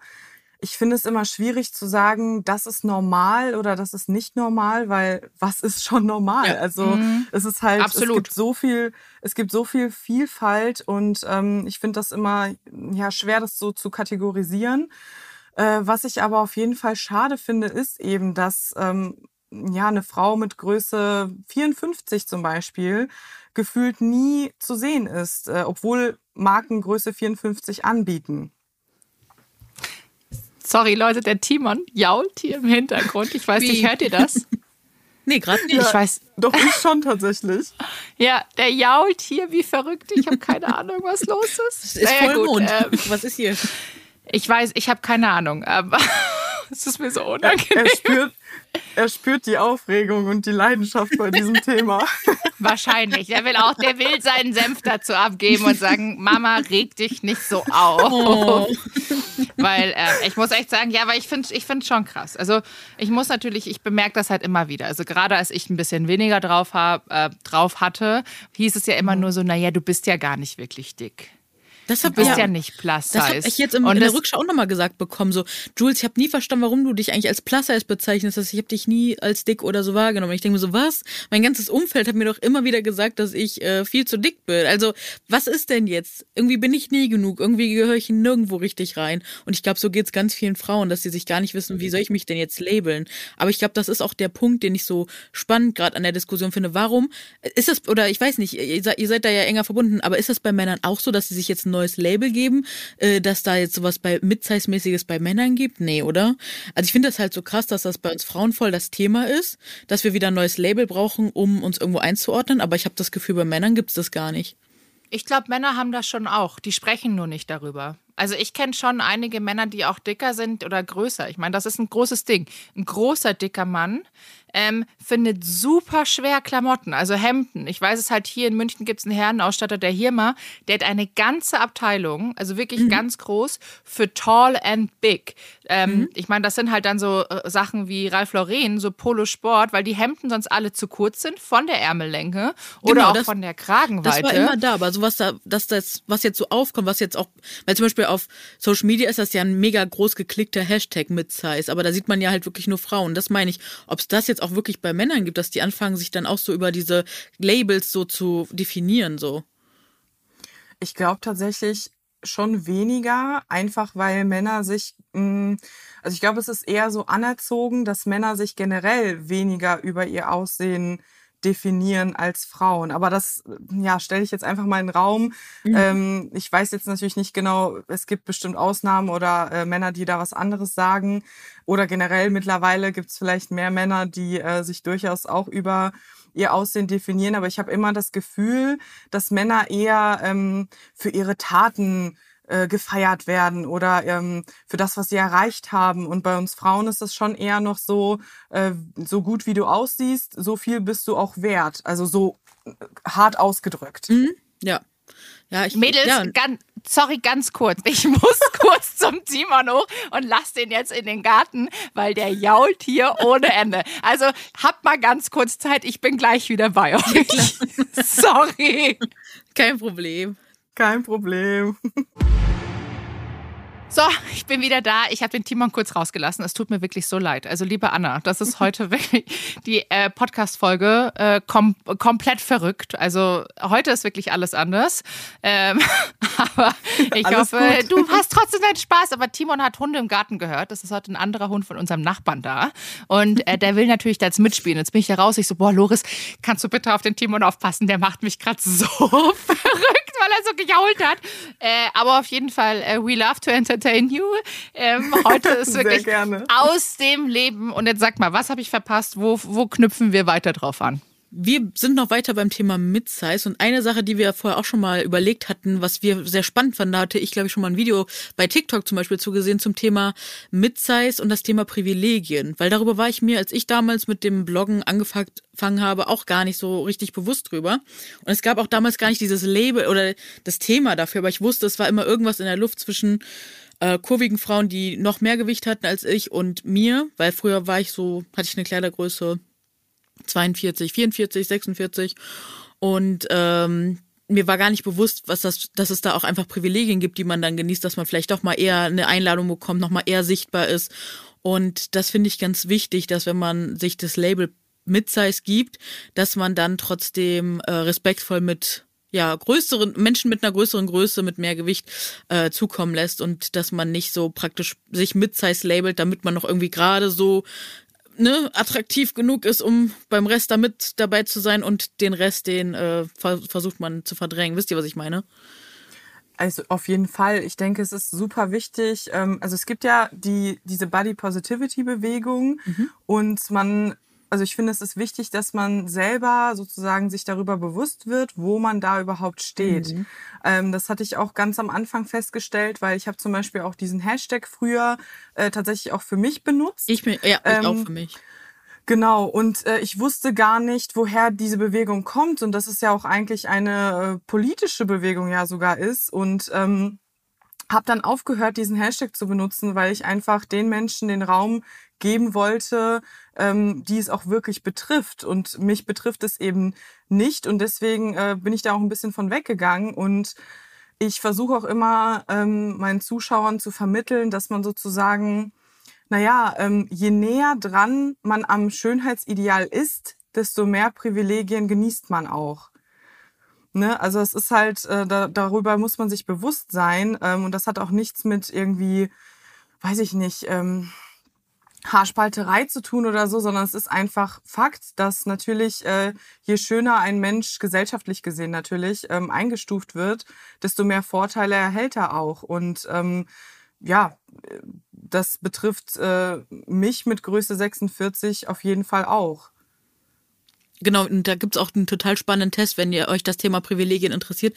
Ich finde es immer schwierig zu sagen, das ist normal oder das ist nicht normal, weil was ist schon normal? Ja. Also mhm. es ist halt, Absolut. es gibt so viel, es gibt so viel Vielfalt und ähm, ich finde das immer ja schwer, das so zu kategorisieren. Äh, was ich aber auf jeden Fall schade finde, ist eben, dass ähm, ja, eine Frau mit Größe 54 zum Beispiel gefühlt nie zu sehen ist, äh, obwohl Marken Größe 54 anbieten. Sorry, Leute, der Timon jault hier im Hintergrund. Ich weiß Wie? nicht, hört ihr das? nee, gerade nicht. Ja, ich weiß. Doch, ich schon tatsächlich. ja, der jault hier wie verrückt. Ich habe keine Ahnung, was los ist. Es ist naja, Vollmond. Gut, ähm, was ist hier? Ich weiß, ich habe keine Ahnung, aber Es ist mir so unangenehm. Er, er, spürt, er spürt die Aufregung und die Leidenschaft bei diesem Thema. Wahrscheinlich. Der will auch, der will seinen Senf dazu abgeben und sagen, Mama, reg dich nicht so auf. Oh. Weil äh, ich muss echt sagen, ja, weil ich finde ich finde schon krass. Also ich muss natürlich, ich bemerke das halt immer wieder. Also gerade als ich ein bisschen weniger drauf, hab, äh, drauf hatte, hieß es ja immer nur so, naja, du bist ja gar nicht wirklich dick. Das hab, du bist ja, ja nicht plus size. Das habe ich jetzt im, in der Rückschau auch nochmal gesagt bekommen. So, Jules, ich habe nie verstanden, warum du dich eigentlich als plus size bezeichnest. Ich habe dich nie als dick oder so wahrgenommen. Ich denke mir so, was? Mein ganzes Umfeld hat mir doch immer wieder gesagt, dass ich äh, viel zu dick bin. Also, was ist denn jetzt? Irgendwie bin ich nie genug. Irgendwie gehöre ich nirgendwo richtig rein. Und ich glaube, so geht's ganz vielen Frauen, dass sie sich gar nicht wissen, wie soll ich mich denn jetzt labeln. Aber ich glaube, das ist auch der Punkt, den ich so spannend gerade an der Diskussion finde. Warum ist das, oder ich weiß nicht, ihr seid, ihr seid da ja enger verbunden, aber ist das bei Männern auch so, dass sie sich jetzt neues Label geben? äh, dass da jetzt sowas bei Midsize-mäßiges bei Männern gibt? Nee, oder? Also ich finde das halt so krass, dass das bei uns Frauen voll das Thema ist, dass wir wieder ein neues Label brauchen, um uns irgendwo einzuordnen, aber ich habe das Gefühl, bei Männern gibt es das gar nicht. Ich glaube, Männer haben das schon auch. Die sprechen nur nicht darüber. Also ich kenne schon einige Männer, die auch dicker sind oder größer. Ich meine, das ist ein großes Ding. Ein großer, dicker Mann ähm, findet super schwer Klamotten, also Hemden. Ich weiß es halt, hier in München gibt es einen Herrenausstatter, der hier mal, der hat eine ganze Abteilung, also wirklich mhm. ganz groß, für Tall and Big. Ähm, mhm. Ich meine, das sind halt dann so äh, Sachen wie Ralph Lauren, so Polo Sport, weil die Hemden sonst alle zu kurz sind von der Ärmellänge oder genau, auch das, von der Kragenweite. Das war immer da, aber sowas da, dass das, was jetzt so aufkommt, was jetzt auch, weil zum Beispiel auf Social Media ist das ja ein mega groß geklickter Hashtag mit Size, aber da sieht man ja halt wirklich nur Frauen. Das meine ich, ob es das jetzt auch wirklich bei Männern gibt, dass die anfangen, sich dann auch so über diese Labels so zu definieren, so. Ich glaube tatsächlich schon weniger, einfach weil Männer sich, mm, also ich glaube, es ist eher so anerzogen, dass Männer sich generell weniger über ihr Aussehen definieren als Frauen. Aber das ja, stelle ich jetzt einfach mal in den Raum. Mhm. Ähm, ich weiß jetzt natürlich nicht genau, es gibt bestimmt Ausnahmen oder äh, Männer, die da was anderes sagen. Oder generell mittlerweile gibt es vielleicht mehr Männer, die äh, sich durchaus auch über ihr Aussehen definieren. Aber ich habe immer das Gefühl, dass Männer eher ähm, für ihre Taten äh, gefeiert werden oder ähm, für das, was sie erreicht haben. Und bei uns Frauen ist das schon eher noch so, äh, so gut wie du aussiehst, so viel bist du auch wert. Also so äh, hart ausgedrückt. Mhm. Ja. Ja, ich, Mädels, ja. Ganz, sorry, ganz kurz. Ich muss kurz zum Timon hoch und lass den jetzt in den Garten, weil der jault hier ohne Ende. Also habt mal ganz kurz Zeit, ich bin gleich wieder bei euch. sorry. Kein Problem. Kein Problem. So, ich bin wieder da. Ich habe den Timon kurz rausgelassen. Es tut mir wirklich so leid. Also, liebe Anna, das ist heute wirklich die äh, Podcast-Folge äh, kom komplett verrückt. Also, heute ist wirklich alles anders. Ähm, aber ich alles hoffe, gut. du hast trotzdem deinen Spaß. Aber Timon hat Hunde im Garten gehört. Das ist heute ein anderer Hund von unserem Nachbarn da. Und äh, der will natürlich da jetzt mitspielen. Jetzt bin ich da raus. Ich so, boah, Loris, kannst du bitte auf den Timon aufpassen? Der macht mich gerade so verrückt weil er so gejault hat. Äh, aber auf jeden Fall, äh, we love to entertain you. Ähm, heute ist wirklich aus dem Leben. Und jetzt sag mal, was habe ich verpasst? Wo, wo knüpfen wir weiter drauf an? Wir sind noch weiter beim Thema Midsize. Und eine Sache, die wir vorher auch schon mal überlegt hatten, was wir sehr spannend fanden, da hatte ich glaube ich schon mal ein Video bei TikTok zum Beispiel zugesehen zum Thema Midsize und das Thema Privilegien, weil darüber war ich mir, als ich damals mit dem Bloggen angefangen habe, auch gar nicht so richtig bewusst drüber. Und es gab auch damals gar nicht dieses Label oder das Thema dafür, aber ich wusste, es war immer irgendwas in der Luft zwischen äh, kurvigen Frauen, die noch mehr Gewicht hatten als ich und mir, weil früher war ich so, hatte ich eine Kleidergröße 42, 44, 46 und ähm, mir war gar nicht bewusst, was das, dass es da auch einfach Privilegien gibt, die man dann genießt, dass man vielleicht doch mal eher eine Einladung bekommt, noch mal eher sichtbar ist. Und das finde ich ganz wichtig, dass wenn man sich das Label Midsize gibt, dass man dann trotzdem äh, respektvoll mit ja größeren Menschen mit einer größeren Größe, mit mehr Gewicht äh, zukommen lässt und dass man nicht so praktisch sich Midsize labelt, damit man noch irgendwie gerade so ne, attraktiv genug ist, um beim Rest damit dabei zu sein und den Rest, den äh, versucht man zu verdrängen. Wisst ihr, was ich meine? Also auf jeden Fall. Ich denke, es ist super wichtig. Ähm, also es gibt ja die, diese Body Positivity Bewegung mhm. und man also ich finde, es ist wichtig, dass man selber sozusagen sich darüber bewusst wird, wo man da überhaupt steht. Mhm. Ähm, das hatte ich auch ganz am Anfang festgestellt, weil ich habe zum Beispiel auch diesen Hashtag früher äh, tatsächlich auch für mich benutzt. Ich bin, ja, ich ähm, auch für mich. Genau, und äh, ich wusste gar nicht, woher diese Bewegung kommt und dass es ja auch eigentlich eine äh, politische Bewegung ja sogar ist. Und ähm, habe dann aufgehört, diesen Hashtag zu benutzen, weil ich einfach den Menschen den Raum geben wollte, ähm, die es auch wirklich betrifft. Und mich betrifft es eben nicht. Und deswegen äh, bin ich da auch ein bisschen von weggegangen. Und ich versuche auch immer ähm, meinen Zuschauern zu vermitteln, dass man sozusagen, naja, ähm, je näher dran man am Schönheitsideal ist, desto mehr Privilegien genießt man auch. Ne? Also es ist halt, äh, da, darüber muss man sich bewusst sein. Ähm, und das hat auch nichts mit irgendwie, weiß ich nicht, ähm, Haarspalterei zu tun oder so, sondern es ist einfach Fakt, dass natürlich äh, je schöner ein Mensch gesellschaftlich gesehen natürlich ähm, eingestuft wird, desto mehr Vorteile erhält er auch. Und ähm, ja, das betrifft äh, mich mit Größe 46 auf jeden Fall auch. Genau, und da gibt's auch einen total spannenden Test, wenn ihr euch das Thema Privilegien interessiert.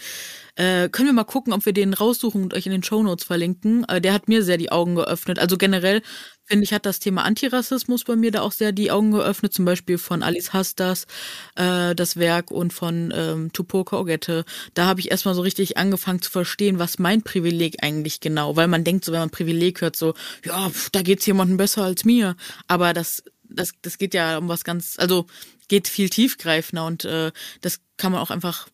Äh, können wir mal gucken, ob wir den raussuchen und euch in den Shownotes verlinken. Äh, der hat mir sehr die Augen geöffnet. Also generell, finde ich, hat das Thema Antirassismus bei mir da auch sehr die Augen geöffnet. Zum Beispiel von Alice Hastas, äh, das Werk und von ähm, Tupoka Ogette. Da habe ich erstmal so richtig angefangen zu verstehen, was mein Privileg eigentlich genau. Weil man denkt so, wenn man Privileg hört, so, ja, pf, da geht's jemandem besser als mir. Aber das das, das geht ja um was ganz, also geht viel tiefgreifender und äh, das kann man auch einfach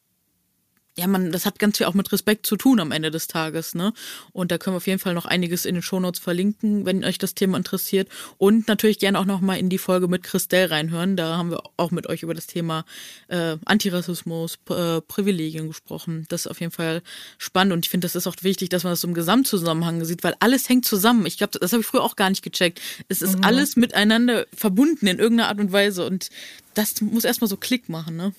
ja, man, das hat ganz viel auch mit Respekt zu tun am Ende des Tages, ne? Und da können wir auf jeden Fall noch einiges in den Shownotes verlinken, wenn euch das Thema interessiert. Und natürlich gerne auch nochmal in die Folge mit Christelle reinhören. Da haben wir auch mit euch über das Thema äh, Antirassismus, äh, Privilegien gesprochen. Das ist auf jeden Fall spannend und ich finde, das ist auch wichtig, dass man das im Gesamtzusammenhang sieht, weil alles hängt zusammen. Ich glaube, das habe ich früher auch gar nicht gecheckt. Es ist mhm. alles miteinander verbunden in irgendeiner Art und Weise und das muss erstmal so Klick machen, ne?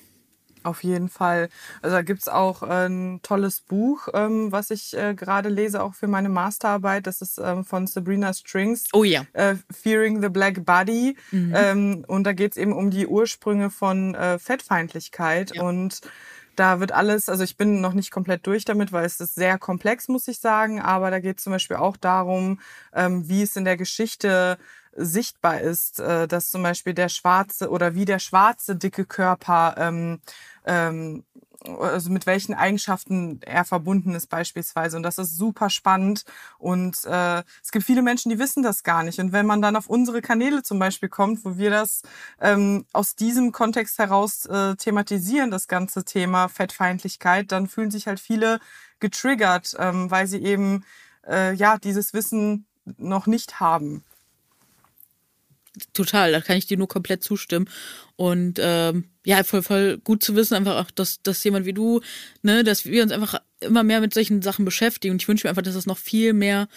Auf jeden Fall. Also da gibt's auch äh, ein tolles Buch, ähm, was ich äh, gerade lese, auch für meine Masterarbeit. Das ist ähm, von Sabrina Strings. Oh ja. Äh, Fearing the Black Body. Mhm. Ähm, und da geht's eben um die Ursprünge von äh, Fettfeindlichkeit. Ja. Und da wird alles, also ich bin noch nicht komplett durch damit, weil es ist sehr komplex, muss ich sagen. Aber da geht zum Beispiel auch darum, ähm, wie es in der Geschichte sichtbar ist, äh, dass zum Beispiel der schwarze oder wie der schwarze dicke Körper ähm, also mit welchen Eigenschaften er verbunden ist beispielsweise. Und das ist super spannend. Und äh, es gibt viele Menschen, die wissen das gar nicht. Und wenn man dann auf unsere Kanäle zum Beispiel kommt, wo wir das ähm, aus diesem Kontext heraus äh, thematisieren, das ganze Thema Fettfeindlichkeit, dann fühlen sich halt viele getriggert, ähm, weil sie eben äh, ja dieses Wissen noch nicht haben. Total, da kann ich dir nur komplett zustimmen. Und ähm, ja, voll, voll gut zu wissen, einfach auch, dass, dass jemand wie du, ne, dass wir uns einfach immer mehr mit solchen Sachen beschäftigen. Und ich wünsche mir einfach, dass es noch viel mehr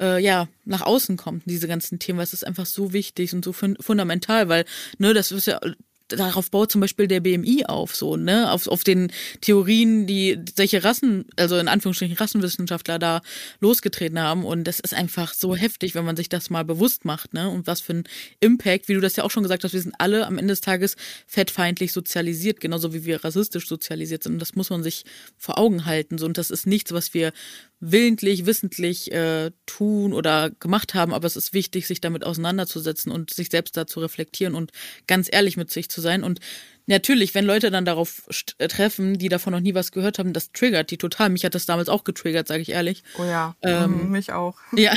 äh, ja, nach außen kommt, diese ganzen Themen, weil es ist einfach so wichtig und so fun fundamental, weil, ne, das ist ja darauf baut zum Beispiel der BMI auf, so, ne, auf, auf den Theorien, die solche Rassen, also in Anführungsstrichen Rassenwissenschaftler da losgetreten haben. Und das ist einfach so heftig, wenn man sich das mal bewusst macht, ne, und was für ein Impact, wie du das ja auch schon gesagt hast, wir sind alle am Ende des Tages fettfeindlich sozialisiert, genauso wie wir rassistisch sozialisiert sind. Und das muss man sich vor Augen halten, so, und das ist nichts, was wir willentlich, wissentlich äh, tun oder gemacht haben, aber es ist wichtig, sich damit auseinanderzusetzen und sich selbst da zu reflektieren und ganz ehrlich mit sich zu sein. Und natürlich, wenn Leute dann darauf äh, treffen, die davon noch nie was gehört haben, das triggert die total. Mich hat das damals auch getriggert, sage ich ehrlich. Oh ja, ähm, mich auch. Ja.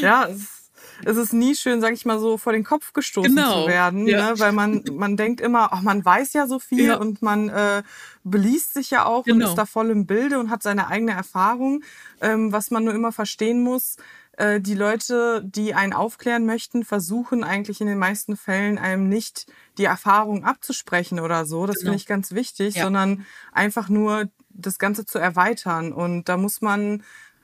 ja, es es ist nie schön, sag ich mal so, vor den Kopf gestoßen genau. zu werden, ja. ne? weil man, man denkt immer, ach, man weiß ja so viel ja. und man äh, beliest sich ja auch genau. und ist da voll im Bilde und hat seine eigene Erfahrung. Ähm, was man nur immer verstehen muss, äh, die Leute, die einen aufklären möchten, versuchen eigentlich in den meisten Fällen einem nicht die Erfahrung abzusprechen oder so. Das genau. finde ich ganz wichtig, ja. sondern einfach nur das Ganze zu erweitern. Und da muss man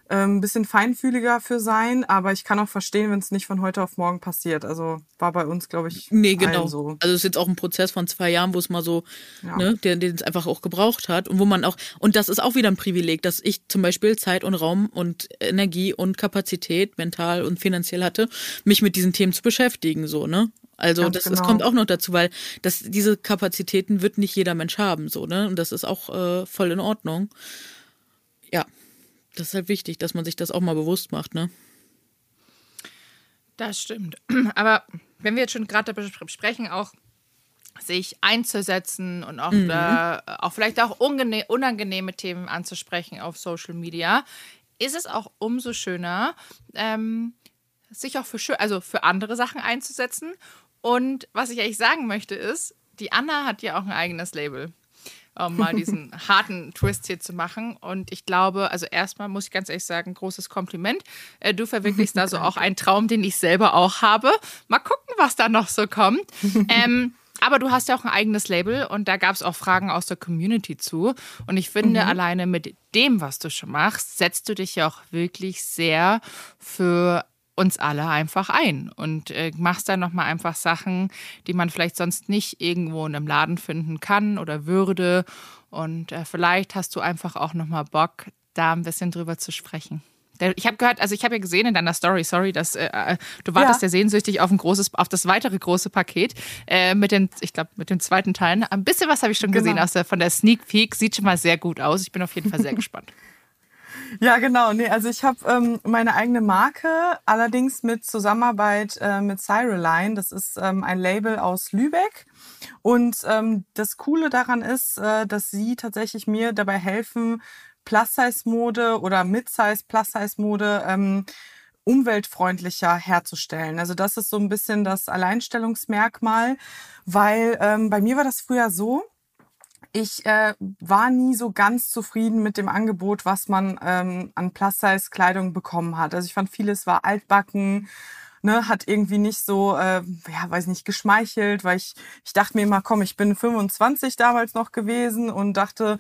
ein ähm, bisschen feinfühliger für sein, aber ich kann auch verstehen, wenn es nicht von heute auf morgen passiert. Also war bei uns, glaube ich, nee, genau. so. Also es ist jetzt auch ein Prozess von zwei Jahren, wo es mal so, ja. ne, den, den es einfach auch gebraucht hat und wo man auch, und das ist auch wieder ein Privileg, dass ich zum Beispiel Zeit und Raum und Energie und Kapazität, mental und finanziell hatte, mich mit diesen Themen zu beschäftigen, so, ne? Also das, genau. das kommt auch noch dazu, weil das, diese Kapazitäten wird nicht jeder Mensch haben, so, ne? Und das ist auch äh, voll in Ordnung. Ja, das ist halt wichtig, dass man sich das auch mal bewusst macht, ne? Das stimmt. Aber wenn wir jetzt schon gerade besprechen, auch sich einzusetzen und auch, mhm. äh, auch vielleicht auch unangenehme Themen anzusprechen auf Social Media, ist es auch umso schöner, ähm, sich auch für, also für andere Sachen einzusetzen. Und was ich eigentlich sagen möchte ist, die Anna hat ja auch ein eigenes Label um mal diesen harten Twist hier zu machen. Und ich glaube, also erstmal muss ich ganz ehrlich sagen, großes Kompliment. Äh, du verwirklichst da so auch einen Traum, den ich selber auch habe. Mal gucken, was da noch so kommt. Ähm, aber du hast ja auch ein eigenes Label und da gab es auch Fragen aus der Community zu. Und ich finde, mhm. alleine mit dem, was du schon machst, setzt du dich ja auch wirklich sehr für uns alle einfach ein und äh, machst dann nochmal einfach Sachen, die man vielleicht sonst nicht irgendwo in einem Laden finden kann oder würde. Und äh, vielleicht hast du einfach auch nochmal Bock, da ein bisschen drüber zu sprechen. Ich habe gehört, also ich habe ja gesehen in deiner Story, sorry, dass äh, äh du wartest ja. ja sehnsüchtig auf ein großes, auf das weitere große Paket äh, mit den, ich glaube, mit den zweiten Teilen. Ein bisschen was habe ich schon genau. gesehen aus der, von der Sneak Peek. Sieht schon mal sehr gut aus. Ich bin auf jeden Fall sehr gespannt. Ja, genau. Nee, also ich habe ähm, meine eigene Marke, allerdings mit Zusammenarbeit äh, mit Cyreline. Das ist ähm, ein Label aus Lübeck. Und ähm, das Coole daran ist, äh, dass sie tatsächlich mir dabei helfen, Plus-Size-Mode oder Mid-Size Plus-Size-Mode ähm, umweltfreundlicher herzustellen. Also das ist so ein bisschen das Alleinstellungsmerkmal, weil ähm, bei mir war das früher so, ich äh, war nie so ganz zufrieden mit dem Angebot, was man ähm, an Plus-Size-Kleidung bekommen hat. Also ich fand vieles war altbacken, ne, hat irgendwie nicht so, äh, ja, weiß nicht, geschmeichelt, weil ich, ich dachte mir immer, komm, ich bin 25 damals noch gewesen und dachte,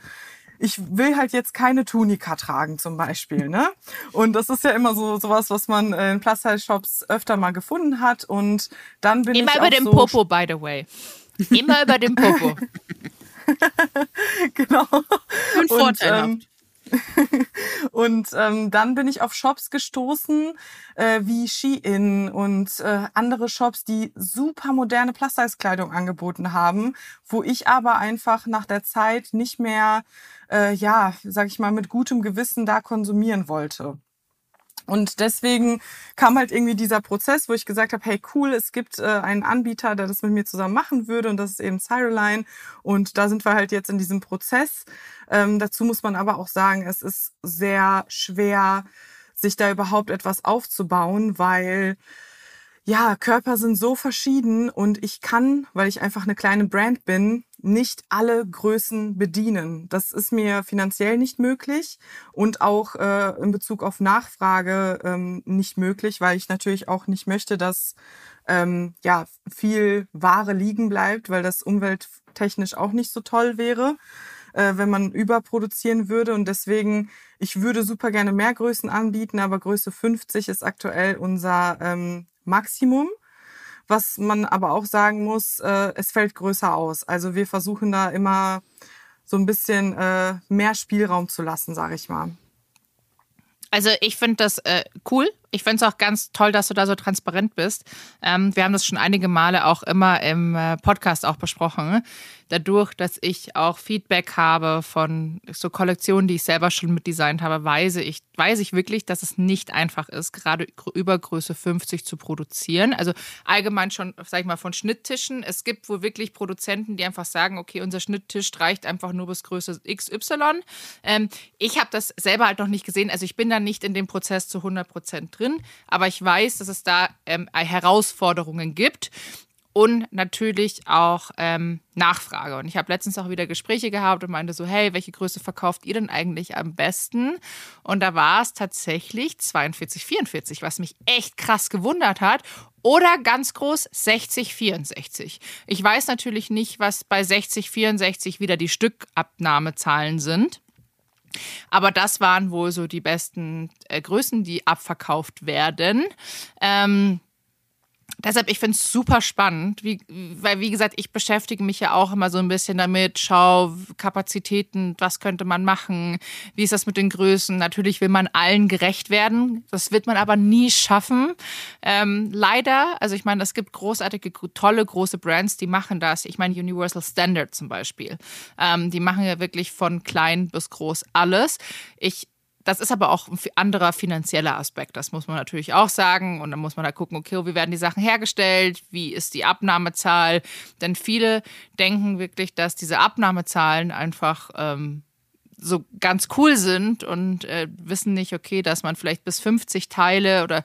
ich will halt jetzt keine Tunika tragen zum Beispiel, ne? Und das ist ja immer so sowas, was man in Plus-Size-Shops öfter mal gefunden hat und dann bin immer ich über den so Popo, by the way. Immer über den Popo. genau. Und vorteilhaft. Ähm, und ähm, dann bin ich auf Shops gestoßen, äh, wie Shein und äh, andere Shops, die super moderne Plus-Size-Kleidung angeboten haben, wo ich aber einfach nach der Zeit nicht mehr, äh, ja, sag ich mal, mit gutem Gewissen da konsumieren wollte. Und deswegen kam halt irgendwie dieser Prozess, wo ich gesagt habe, hey cool, es gibt äh, einen Anbieter, der das mit mir zusammen machen würde und das ist eben Cyroline. Und da sind wir halt jetzt in diesem Prozess. Ähm, dazu muss man aber auch sagen, es ist sehr schwer, sich da überhaupt etwas aufzubauen, weil ja, Körper sind so verschieden und ich kann, weil ich einfach eine kleine Brand bin, nicht alle Größen bedienen. Das ist mir finanziell nicht möglich und auch äh, in Bezug auf Nachfrage ähm, nicht möglich, weil ich natürlich auch nicht möchte, dass ähm, ja viel Ware liegen bleibt, weil das umwelttechnisch auch nicht so toll wäre, äh, wenn man überproduzieren würde. Und deswegen, ich würde super gerne mehr Größen anbieten, aber Größe 50 ist aktuell unser ähm, Maximum. Was man aber auch sagen muss, äh, es fällt größer aus. Also wir versuchen da immer so ein bisschen äh, mehr Spielraum zu lassen, sage ich mal. Also ich finde das äh, cool. Ich finde es auch ganz toll, dass du da so transparent bist. Ähm, wir haben das schon einige Male auch immer im äh, Podcast auch besprochen. Dadurch, dass ich auch Feedback habe von so Kollektionen, die ich selber schon mitdesignt habe, weiß ich, weiß ich wirklich, dass es nicht einfach ist, gerade über Größe 50 zu produzieren. Also allgemein schon, sag ich mal, von Schnitttischen. Es gibt wohl wirklich Produzenten, die einfach sagen, okay, unser Schnitttisch reicht einfach nur bis Größe XY. Ähm, ich habe das selber halt noch nicht gesehen. Also ich bin da nicht in dem Prozess zu 100 Prozent drin, aber ich weiß, dass es da ähm, Herausforderungen gibt und natürlich auch ähm, Nachfrage. Und ich habe letztens auch wieder Gespräche gehabt und meinte so, hey, welche Größe verkauft ihr denn eigentlich am besten? Und da war es tatsächlich 42, 44, was mich echt krass gewundert hat. Oder ganz groß 60, 64. Ich weiß natürlich nicht, was bei 60, 64 wieder die Stückabnahmezahlen sind. Aber das waren wohl so die besten äh, Größen, die abverkauft werden. Ähm, Deshalb, ich finde es super spannend, wie, weil, wie gesagt, ich beschäftige mich ja auch immer so ein bisschen damit, schau Kapazitäten, was könnte man machen, wie ist das mit den Größen. Natürlich will man allen gerecht werden, das wird man aber nie schaffen. Ähm, leider, also ich meine, es gibt großartige, tolle, große Brands, die machen das. Ich meine, Universal Standard zum Beispiel. Ähm, die machen ja wirklich von klein bis groß alles. Ich das ist aber auch ein anderer finanzieller Aspekt. Das muss man natürlich auch sagen. Und dann muss man da gucken, okay, wie werden die Sachen hergestellt? Wie ist die Abnahmezahl? Denn viele denken wirklich, dass diese Abnahmezahlen einfach ähm, so ganz cool sind und äh, wissen nicht, okay, dass man vielleicht bis 50 Teile oder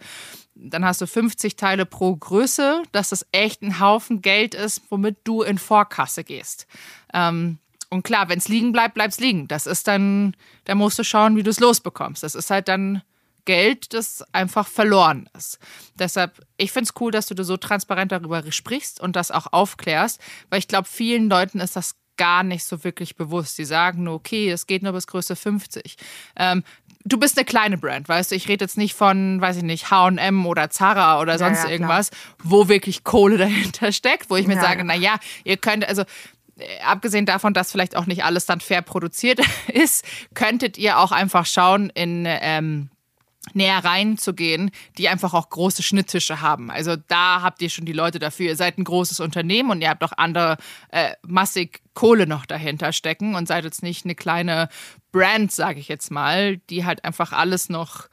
dann hast du 50 Teile pro Größe, dass das echt ein Haufen Geld ist, womit du in Vorkasse gehst. Ähm, und klar, wenn es liegen bleibt, bleibt es liegen. Das ist dann, da musst du schauen, wie du es losbekommst. Das ist halt dann Geld, das einfach verloren ist. Deshalb, ich finde es cool, dass du so transparent darüber sprichst und das auch aufklärst, weil ich glaube, vielen Leuten ist das gar nicht so wirklich bewusst. Die sagen nur, okay, es geht nur bis Größe 50. Ähm, du bist eine kleine Brand, weißt du? Ich rede jetzt nicht von, weiß ich nicht, HM oder Zara oder sonst ja, ja, irgendwas, wo wirklich Kohle dahinter steckt, wo ich mir ja, sage, na ja, ihr könnt, also abgesehen davon, dass vielleicht auch nicht alles dann fair produziert ist, könntet ihr auch einfach schauen, in ähm, näher reinzugehen, die einfach auch große Schnitttische haben. Also da habt ihr schon die Leute dafür. Ihr seid ein großes Unternehmen und ihr habt auch andere äh, massig Kohle noch dahinter stecken und seid jetzt nicht eine kleine Brand, sage ich jetzt mal, die halt einfach alles noch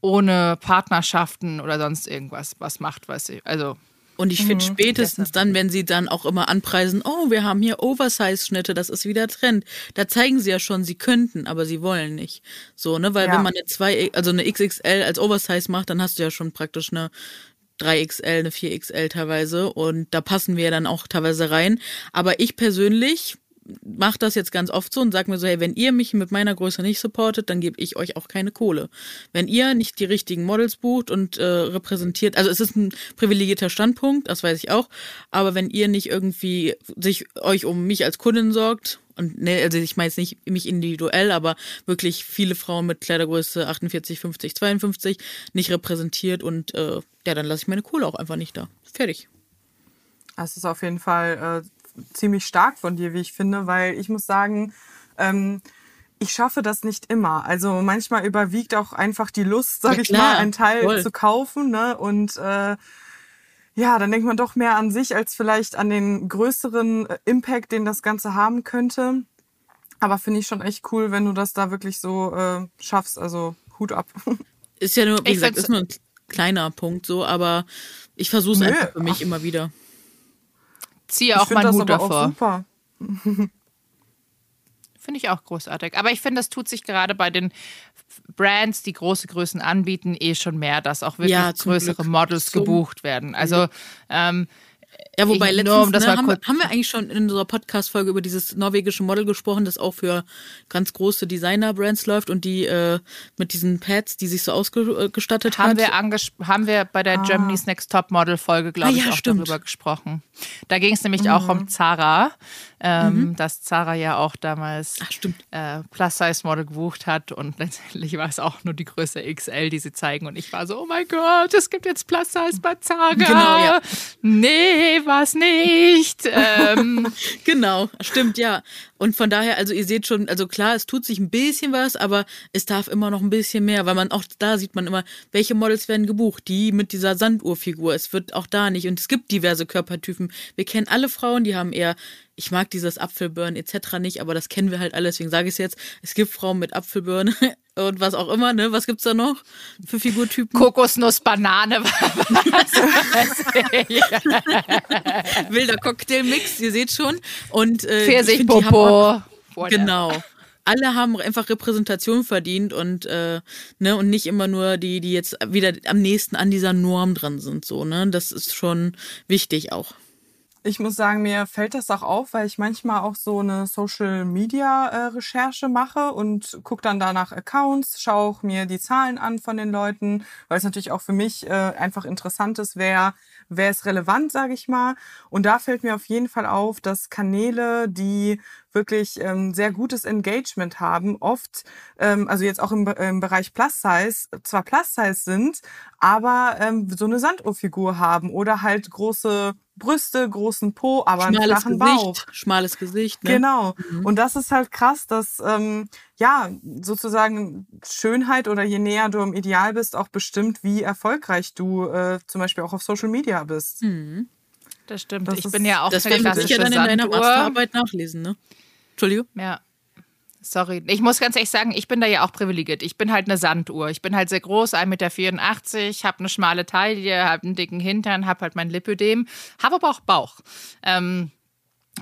ohne Partnerschaften oder sonst irgendwas was macht, was ich, also und ich finde mhm, spätestens dann, wenn sie dann auch immer anpreisen, oh, wir haben hier Oversize-Schnitte, das ist wieder Trend. Da zeigen sie ja schon, sie könnten, aber sie wollen nicht. So, ne, weil ja. wenn man eine 2, also eine XXL als Oversize macht, dann hast du ja schon praktisch eine 3XL, eine 4XL teilweise und da passen wir ja dann auch teilweise rein. Aber ich persönlich mache das jetzt ganz oft so und sage mir so, hey, wenn ihr mich mit meiner Größe nicht supportet, dann gebe ich euch auch keine Kohle. Wenn ihr nicht die richtigen Models bucht und äh, repräsentiert, also es ist ein privilegierter Standpunkt, das weiß ich auch, aber wenn ihr nicht irgendwie sich euch um mich als Kundin sorgt, und ne, also ich meine jetzt nicht mich individuell, aber wirklich viele Frauen mit Kleidergröße 48, 50, 52 nicht repräsentiert und äh, ja, dann lasse ich meine Kohle auch einfach nicht da. Fertig. Das ist auf jeden Fall äh, ziemlich stark von dir, wie ich finde, weil ich muss sagen, ähm, ich schaffe das nicht immer. Also manchmal überwiegt auch einfach die Lust, sag ja, ich mal, einen Teil voll. zu kaufen. Ne? Und äh, ja, dann denkt man doch mehr an sich als vielleicht an den größeren äh, Impact, den das Ganze haben könnte. Aber finde ich schon echt cool, wenn du das da wirklich so äh, schaffst. Also Hut ab. Ist ja nur, wie ich gesagt, ist nur ein kleiner Punkt so, aber ich versuche es einfach für mich Ach. immer wieder ziehe auch meinen Hut davor. super. Finde ich auch großartig. Aber ich finde, das tut sich gerade bei den Brands, die große Größen anbieten, eh schon mehr, dass auch wirklich ja, größere Glück. Models gebucht werden. Also ähm, ja, wobei ich, letztens ne, haben, haben, wir eigentlich schon in unserer Podcast-Folge über dieses norwegische Model gesprochen, das auch für ganz große Designer-Brands läuft und die äh, mit diesen Pads, die sich so ausgestattet haben hat. Wir haben wir bei der ah. Germany's Next Top Model Folge, glaube ah, ja, ich, auch stimmt. darüber gesprochen. Da ging es nämlich mhm. auch um Zara, ähm, mhm. dass Zara ja auch damals äh, Plus-Size-Model gebucht hat und letztendlich war es auch nur die Größe XL, die sie zeigen und ich war so, oh mein Gott, es gibt jetzt Plus-Size bei Zara. Genau, ja. Nee, war es nicht. ähm. genau, stimmt, ja. Und von daher, also ihr seht schon, also klar, es tut sich ein bisschen was, aber es darf immer noch ein bisschen mehr, weil man auch da sieht man immer, welche Models werden gebucht, die mit dieser Sanduhrfigur. Es wird auch da nicht und es gibt diverse Körpertypen. Wir kennen alle Frauen, die haben eher ich mag dieses Apfelbirnen etc. nicht, aber das kennen wir halt alle, deswegen sage ich es jetzt. Es gibt Frauen mit Apfelbirnen und was auch immer, ne? Was gibt's da noch für Figurtypen? Kokosnuss, Banane. Wilder Cocktailmix, ihr seht schon. Und äh, Pfirsichpopo. Genau. Alle haben einfach Repräsentation verdient und äh, ne und nicht immer nur die, die jetzt wieder am nächsten an dieser Norm dran sind so ne. Das ist schon wichtig auch. Ich muss sagen, mir fällt das auch auf, weil ich manchmal auch so eine Social Media äh, Recherche mache und gucke dann danach Accounts, schaue auch mir die Zahlen an von den Leuten, weil es natürlich auch für mich äh, einfach interessant ist, wer wer ist relevant, sage ich mal. Und da fällt mir auf jeden Fall auf, dass Kanäle, die wirklich ähm, sehr gutes Engagement haben, oft, ähm, also jetzt auch im, im Bereich Plus Size, zwar Plus Size sind, aber ähm, so eine Sanduhrfigur haben oder halt große Brüste, großen Po, aber Schmales einen flachen Gesicht, Bauch. schmales Gesicht. Ne? Genau. Mhm. Und das ist halt krass, dass ähm, ja sozusagen Schönheit oder je näher du im Ideal bist, auch bestimmt, wie erfolgreich du äh, zum Beispiel auch auf Social Media bist. Mhm. Das stimmt. Das ich ist- bin ja auch Das eine werden wir klassische sicher dann in deiner. Masterarbeit nachlesen, ne? Entschuldigung. Ja. Sorry. Ich muss ganz ehrlich sagen, ich bin da ja auch privilegiert. Ich bin halt eine Sanduhr. Ich bin halt sehr groß, 1,84 Meter, habe eine schmale Taille, habe einen dicken Hintern, habe halt mein Lipödem, habe aber auch Bauch. Ähm,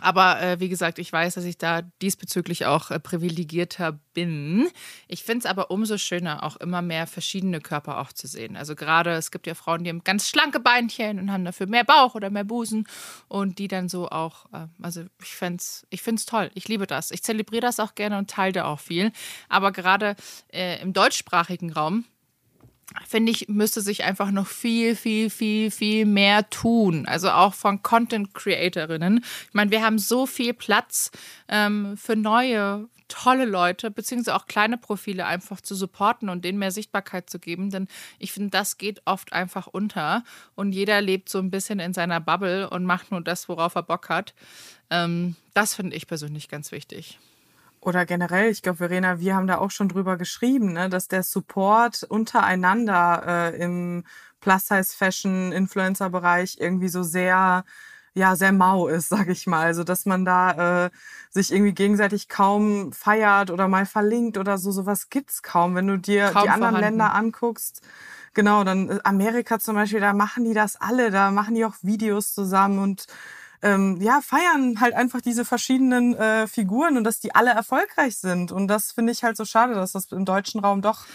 aber äh, wie gesagt, ich weiß, dass ich da diesbezüglich auch äh, privilegierter bin. Ich finde es aber umso schöner, auch immer mehr verschiedene Körper auch zu sehen. Also gerade, es gibt ja Frauen, die haben ganz schlanke Beinchen und haben dafür mehr Bauch oder mehr Busen und die dann so auch, äh, also ich finde es ich find's toll. Ich liebe das. Ich zelebriere das auch gerne und teile da auch viel. Aber gerade äh, im deutschsprachigen Raum finde ich, müsste sich einfach noch viel, viel, viel, viel mehr tun. Also auch von Content-Creatorinnen. Ich meine, wir haben so viel Platz ähm, für neue, tolle Leute, beziehungsweise auch kleine Profile einfach zu supporten und denen mehr Sichtbarkeit zu geben. Denn ich finde, das geht oft einfach unter. Und jeder lebt so ein bisschen in seiner Bubble und macht nur das, worauf er Bock hat. Ähm, das finde ich persönlich ganz wichtig. Oder generell, ich glaube, Verena, wir haben da auch schon drüber geschrieben, ne, dass der Support untereinander äh, im Plus-Size-Fashion-Influencer-Bereich irgendwie so sehr, ja, sehr mau ist, sag ich mal. Also, dass man da äh, sich irgendwie gegenseitig kaum feiert oder mal verlinkt oder so. Sowas gibt's kaum. Wenn du dir Kaum die anderen vorhanden. Länder anguckst, Genau, dann äh, Amerika zum Beispiel, da machen die das alle, da machen die auch Videos zusammen und ähm, ja, feiern halt einfach diese verschiedenen äh, Figuren und dass die alle erfolgreich sind. Und das finde ich halt so schade, dass das im deutschen Raum doch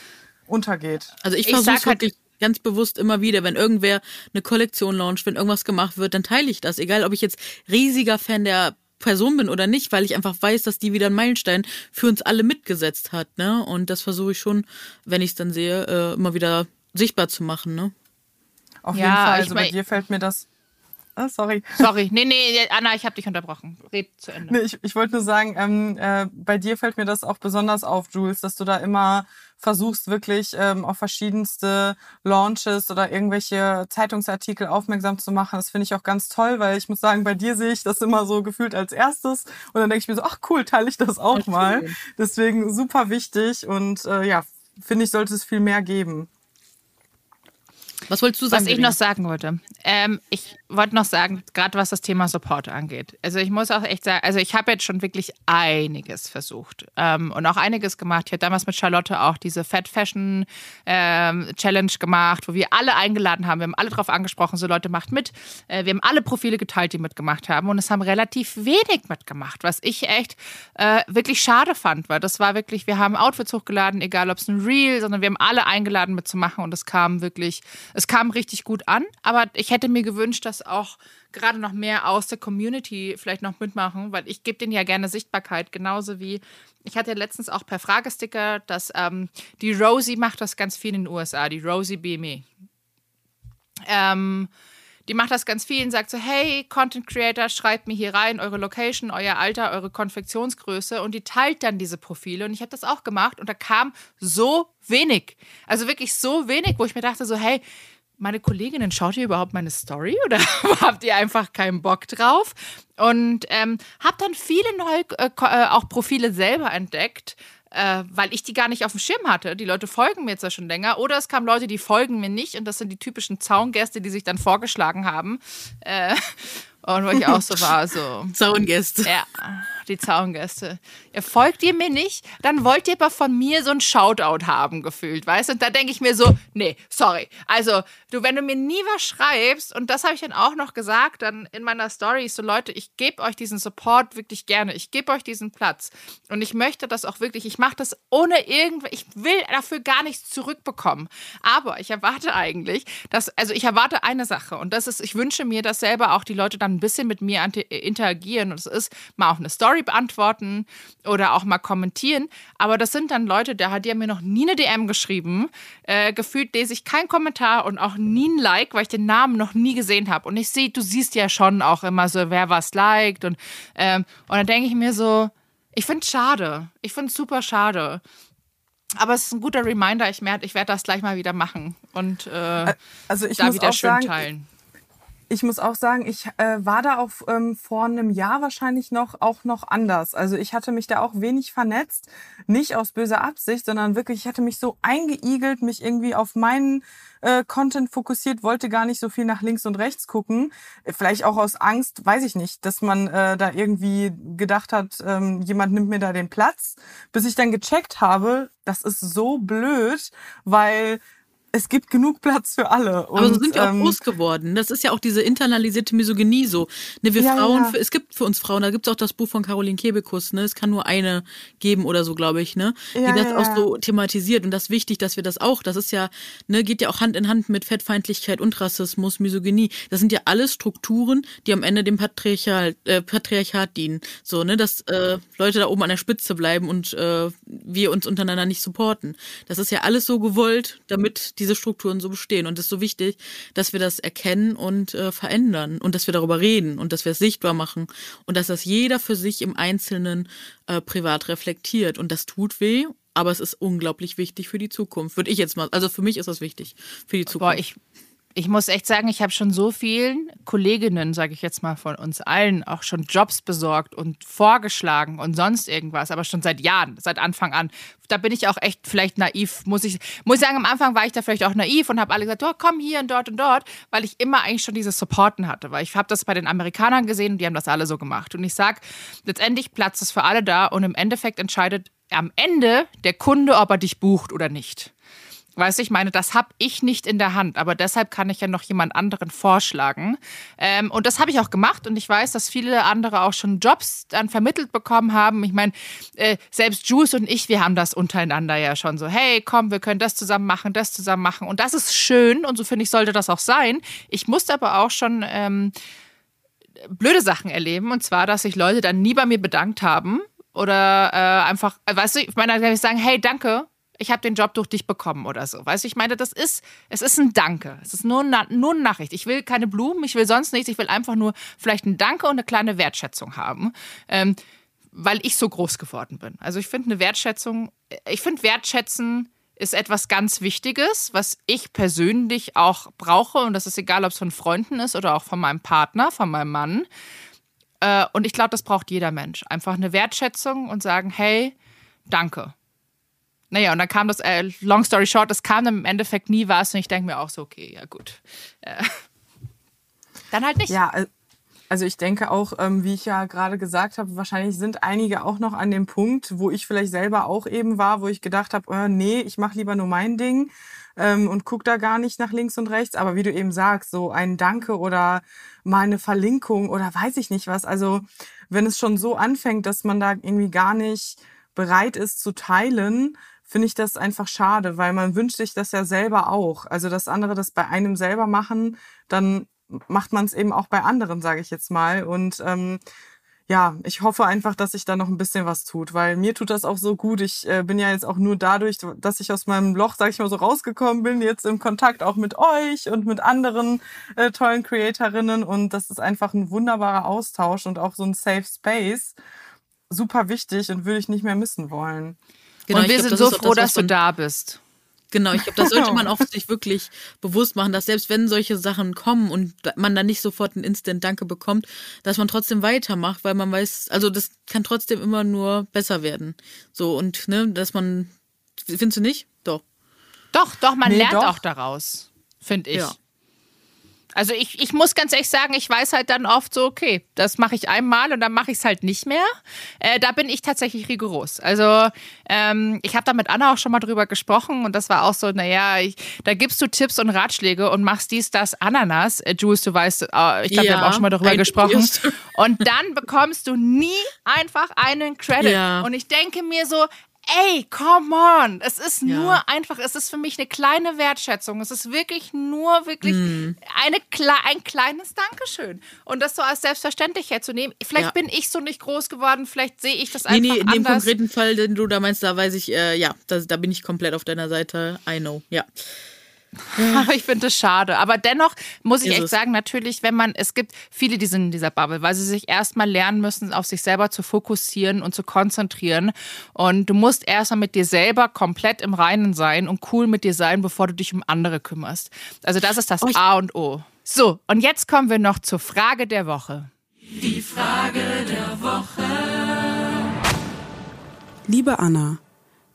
untergeht. Also ich Ich versuche halt- wirklich ganz bewusst immer wieder, wenn irgendwer eine Kollektion launcht, wenn irgendwas gemacht wird, dann teile ich das. Egal, ob ich jetzt riesiger Fan der Person bin oder nicht, weil ich einfach weiß, dass die wieder einen Meilenstein für uns alle mitgesetzt hat. Ne? Und das versuche ich schon, wenn ich es dann sehe, äh, immer wieder sichtbar zu machen. Ne? Auf Ja, jeden Fall. ich Also bei mein- dir fällt mir das. Ah, sorry. Sorry, nee, nee, Anna, ich habe dich unterbrochen. Red zu Ende. Nee, ich, ich wollte nur sagen, ähm, äh, bei dir fällt mir das auch besonders auf, Jules, dass du da immer versuchst, wirklich ähm, auf verschiedenste Launches oder irgendwelche Zeitungsartikel aufmerksam zu machen. Das finde ich auch ganz toll, weil ich muss sagen, bei dir sehe ich das immer so gefühlt als erstes. Und dann denke ich mir so, ach cool, teile ich das auch mal. Deswegen super wichtig und äh, ja, finde ich, sollte es viel mehr geben. Was wolltest du sagen? Was ich noch sagen wollte. Ähm, ich wollte noch sagen, gerade was das Thema Support angeht. Also ich muss auch echt sagen, also ich habe jetzt schon wirklich einiges versucht ähm, und auch einiges gemacht. Ich habe damals mit Charlotte auch diese Fat Fashion ähm, Challenge gemacht, wo wir alle eingeladen haben. Wir haben alle drauf angesprochen, so Leute macht mit. Äh, wir haben alle Profile geteilt, die mitgemacht haben und es haben relativ wenig mitgemacht, was ich echt äh, wirklich schade fand, weil das war wirklich, wir haben Outfits hochgeladen, egal ob es ein Reel, sondern wir haben alle eingeladen mitzumachen und es kam wirklich, es kam richtig gut an, aber ich hätte mir gewünscht, dass auch gerade noch mehr aus der Community vielleicht noch mitmachen, weil ich gebe denen ja gerne Sichtbarkeit, genauso wie ich hatte letztens auch per Fragesticker, dass ähm, die Rosie macht das ganz viel in den USA, die Rosie BME. Ähm, die macht das ganz viel und sagt so, hey, Content Creator, schreibt mir hier rein eure Location, euer Alter, eure Konfektionsgröße und die teilt dann diese Profile und ich habe das auch gemacht und da kam so wenig. Also wirklich so wenig, wo ich mir dachte so, hey, meine Kolleginnen, schaut ihr überhaupt meine Story oder habt ihr einfach keinen Bock drauf? Und ähm, habe dann viele neue äh, äh, auch Profile selber entdeckt, äh, weil ich die gar nicht auf dem Schirm hatte. Die Leute folgen mir jetzt ja schon länger. Oder es kamen Leute, die folgen mir nicht und das sind die typischen Zaungäste, die sich dann vorgeschlagen haben. Äh, und wo ich auch so war, so. Zaungäste. Ja, die Zaungäste. Ihr folgt ihr mir nicht, dann wollt ihr aber von mir so ein Shoutout haben, gefühlt, weißt du? Und da denke ich mir so, nee, sorry. Also, du, wenn du mir nie was schreibst, und das habe ich dann auch noch gesagt, dann in meiner Story, so Leute, ich gebe euch diesen Support wirklich gerne. Ich gebe euch diesen Platz. Und ich möchte das auch wirklich, ich mache das ohne irgendwas, ich will dafür gar nichts zurückbekommen. Aber ich erwarte eigentlich, dass, also ich erwarte eine Sache, und das ist, ich wünsche mir, dass selber auch die Leute dann ein bisschen mit mir interagieren. Und das ist mal auch eine Story beantworten oder auch mal kommentieren. Aber das sind dann Leute, der hat ja mir noch nie eine DM geschrieben. Äh, gefühlt lese ich keinen Kommentar und auch nie ein Like, weil ich den Namen noch nie gesehen habe. Und ich sehe, du siehst ja schon auch immer so, wer was liked. Und, ähm, und dann denke ich mir so, ich finde es schade. Ich finde es super schade. Aber es ist ein guter Reminder. Ich, ich werde das gleich mal wieder machen und äh, also ich da muss wieder auch schön sagen, teilen ich muss auch sagen, ich äh, war da auch ähm, vor einem Jahr wahrscheinlich noch auch noch anders. Also ich hatte mich da auch wenig vernetzt, nicht aus böser Absicht, sondern wirklich, ich hatte mich so eingeigelt, mich irgendwie auf meinen äh, Content fokussiert, wollte gar nicht so viel nach links und rechts gucken. Vielleicht auch aus Angst, weiß ich nicht, dass man äh, da irgendwie gedacht hat, ähm, jemand nimmt mir da den Platz, bis ich dann gecheckt habe, das ist so blöd, weil es gibt genug Platz für alle. Und, Aber so sind wir auch ähm, groß geworden. Das ist ja auch diese internalisierte Misogynie so. Ne, wir ja, Frauen, ja. es gibt für uns Frauen, da gibt es auch das Buch von Caroline Kebekus, ne? Es kann nur eine geben oder so, glaube ich, ne? Ja, die das ja, auch so thematisiert. Und das ist wichtig, dass wir das auch, das ist ja, ne, geht ja auch Hand in Hand mit Fettfeindlichkeit und Rassismus, Misogynie. Das sind ja alles Strukturen, die am Ende dem Patriarchat, äh, Patriarchat dienen. So, ne, dass äh, Leute da oben an der Spitze bleiben und äh, wir uns untereinander nicht supporten. Das ist ja alles so gewollt, damit diese Strukturen so bestehen. Und es ist so wichtig, dass wir das erkennen und äh, verändern und dass wir darüber reden und dass wir es sichtbar machen und dass das jeder für sich im Einzelnen äh, privat reflektiert. Und das tut weh, aber es ist unglaublich wichtig für die Zukunft. Würde ich jetzt mal, also für mich ist das wichtig für die Zukunft. Boah, ich, ich muss echt sagen, ich habe schon so vielen Kolleginnen, sage ich jetzt mal von uns allen, auch schon Jobs besorgt und vorgeschlagen und sonst irgendwas, aber schon seit Jahren, seit Anfang an. Da bin ich auch echt vielleicht naiv, muss ich, muss ich sagen, am Anfang war ich da vielleicht auch naiv und habe alle gesagt, oh, komm hier und dort und dort, weil ich immer eigentlich schon dieses Supporten hatte, weil ich habe das bei den Amerikanern gesehen und die haben das alle so gemacht. Und ich sage, letztendlich Platz ist für alle da und im Endeffekt entscheidet am Ende der Kunde, ob er dich bucht oder nicht. Weißt du, ich meine, das habe ich nicht in der Hand, aber deshalb kann ich ja noch jemand anderen vorschlagen. Ähm, und das habe ich auch gemacht und ich weiß, dass viele andere auch schon Jobs dann vermittelt bekommen haben. Ich meine, äh, selbst Juice und ich, wir haben das untereinander ja schon so, hey, komm, wir können das zusammen machen, das zusammen machen. Und das ist schön und so finde ich, sollte das auch sein. Ich musste aber auch schon ähm, blöde Sachen erleben und zwar, dass sich Leute dann nie bei mir bedankt haben oder äh, einfach, weißt du, ich meine, dann kann ich sagen, hey, danke, ich habe den Job durch dich bekommen oder so. Weißt du, ich meine, das ist, es ist ein Danke. Es ist nur, nur eine Nachricht. Ich will keine Blumen, ich will sonst nichts. Ich will einfach nur vielleicht ein Danke und eine kleine Wertschätzung haben. Ähm, weil ich so groß geworden bin. Also ich finde eine Wertschätzung, ich finde Wertschätzen ist etwas ganz Wichtiges, was ich persönlich auch brauche. Und das ist egal, ob es von Freunden ist oder auch von meinem Partner, von meinem Mann. Äh, und ich glaube, das braucht jeder Mensch. Einfach eine Wertschätzung und sagen, hey, danke. Naja, und dann kam das, äh, long story short, es kam dann im Endeffekt nie was und ich denke mir auch so, okay, ja gut. Äh, dann halt nicht. Ja, also ich denke auch, ähm, wie ich ja gerade gesagt habe, wahrscheinlich sind einige auch noch an dem Punkt, wo ich vielleicht selber auch eben war, wo ich gedacht habe, äh, nee, ich mache lieber nur mein Ding ähm, und guck da gar nicht nach links und rechts. Aber wie du eben sagst, so ein Danke oder mal eine Verlinkung oder weiß ich nicht was. Also wenn es schon so anfängt, dass man da irgendwie gar nicht bereit ist zu teilen, finde ich das einfach schade, weil man wünscht sich das ja selber auch. Also, dass andere das bei einem selber machen, dann macht man es eben auch bei anderen, sage ich jetzt mal. Und ähm, ja, ich hoffe einfach, dass sich da noch ein bisschen was tut, weil mir tut das auch so gut. Ich äh, bin ja jetzt auch nur dadurch, dass ich aus meinem Loch, sag ich mal, so rausgekommen bin, jetzt im Kontakt auch mit euch und mit anderen äh, tollen Creatorinnen. Und das ist einfach ein wunderbarer Austausch und auch so ein Safe Space. Super wichtig und würde ich nicht mehr missen wollen. Genau, und wir glaub, sind so froh, das, dass du da bist. Genau, ich glaube, das sollte man auch sich wirklich bewusst machen, dass selbst wenn solche Sachen kommen und man dann nicht sofort ein Instant-Danke bekommt, dass man trotzdem weitermacht, weil man weiß, also das kann trotzdem immer nur besser werden. So und ne, dass man, findest du nicht? Doch. Doch, doch, man nee, lernt doch. auch daraus, finde ich. Ja. Also ich, ich muss ganz ehrlich sagen, ich weiß halt dann oft so, okay, das mache ich einmal und dann mache ich es halt nicht mehr. Äh, da bin ich tatsächlich rigoros. Also ähm, ich habe da mit Anna auch schon mal drüber gesprochen und das war auch so, naja, ich, da gibst du Tipps und Ratschläge und machst dies, das, Ananas. Äh, Jules, du weißt, äh, ich glaube, ja, wir haben auch schon mal darüber gesprochen. Und dann bekommst du nie einfach einen Credit. Ja. Und ich denke mir so, ey, come on. Es ist ja. nur einfach, es ist für mich eine kleine Wertschätzung. Es ist wirklich nur wirklich mm. eine, ein kleines Dankeschön. Und das so als selbstverständlich herzunehmen. Vielleicht ja. bin ich so nicht groß geworden, vielleicht sehe ich das einfach nee, nee, in anders. dem konkreten Fall, den du da meinst, da weiß ich, äh, ja, da, da bin ich komplett auf deiner Seite. I know, ja. Aber ich finde es schade. Aber dennoch muss ich echt sagen, natürlich, wenn man, es gibt viele, die sind in dieser Bubble, weil sie sich erstmal lernen müssen, auf sich selber zu fokussieren und zu konzentrieren. Und du musst erstmal mit dir selber komplett im Reinen sein und cool mit dir sein, bevor du dich um andere kümmerst. Also das ist das oh, A und O. So, und jetzt kommen wir noch zur Frage der Woche. Die Frage der Woche. Liebe Anna,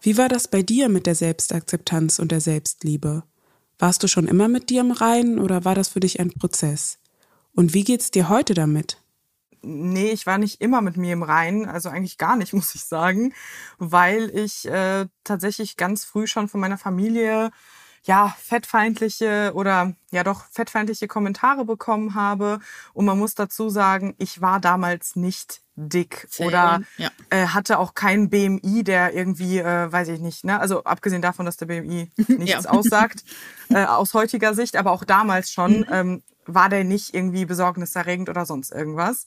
wie war das bei dir mit der Selbstakzeptanz und der Selbstliebe? Warst du schon immer mit dir im Reinen oder war das für dich ein Prozess? Und wie geht's dir heute damit? Nee, ich war nicht immer mit mir im Reinen, also eigentlich gar nicht, muss ich sagen, weil ich äh, tatsächlich ganz früh schon von meiner Familie ja, fettfeindliche oder ja doch fettfeindliche Kommentare bekommen habe. Und man muss dazu sagen, ich war damals nicht dick Sehr oder ja. äh, hatte auch keinen BMI, der irgendwie, äh, weiß ich nicht, ne? Also abgesehen davon, dass der BMI nichts ja. aussagt, äh, aus heutiger Sicht, aber auch damals schon, mhm. ähm, war der nicht irgendwie besorgniserregend oder sonst irgendwas.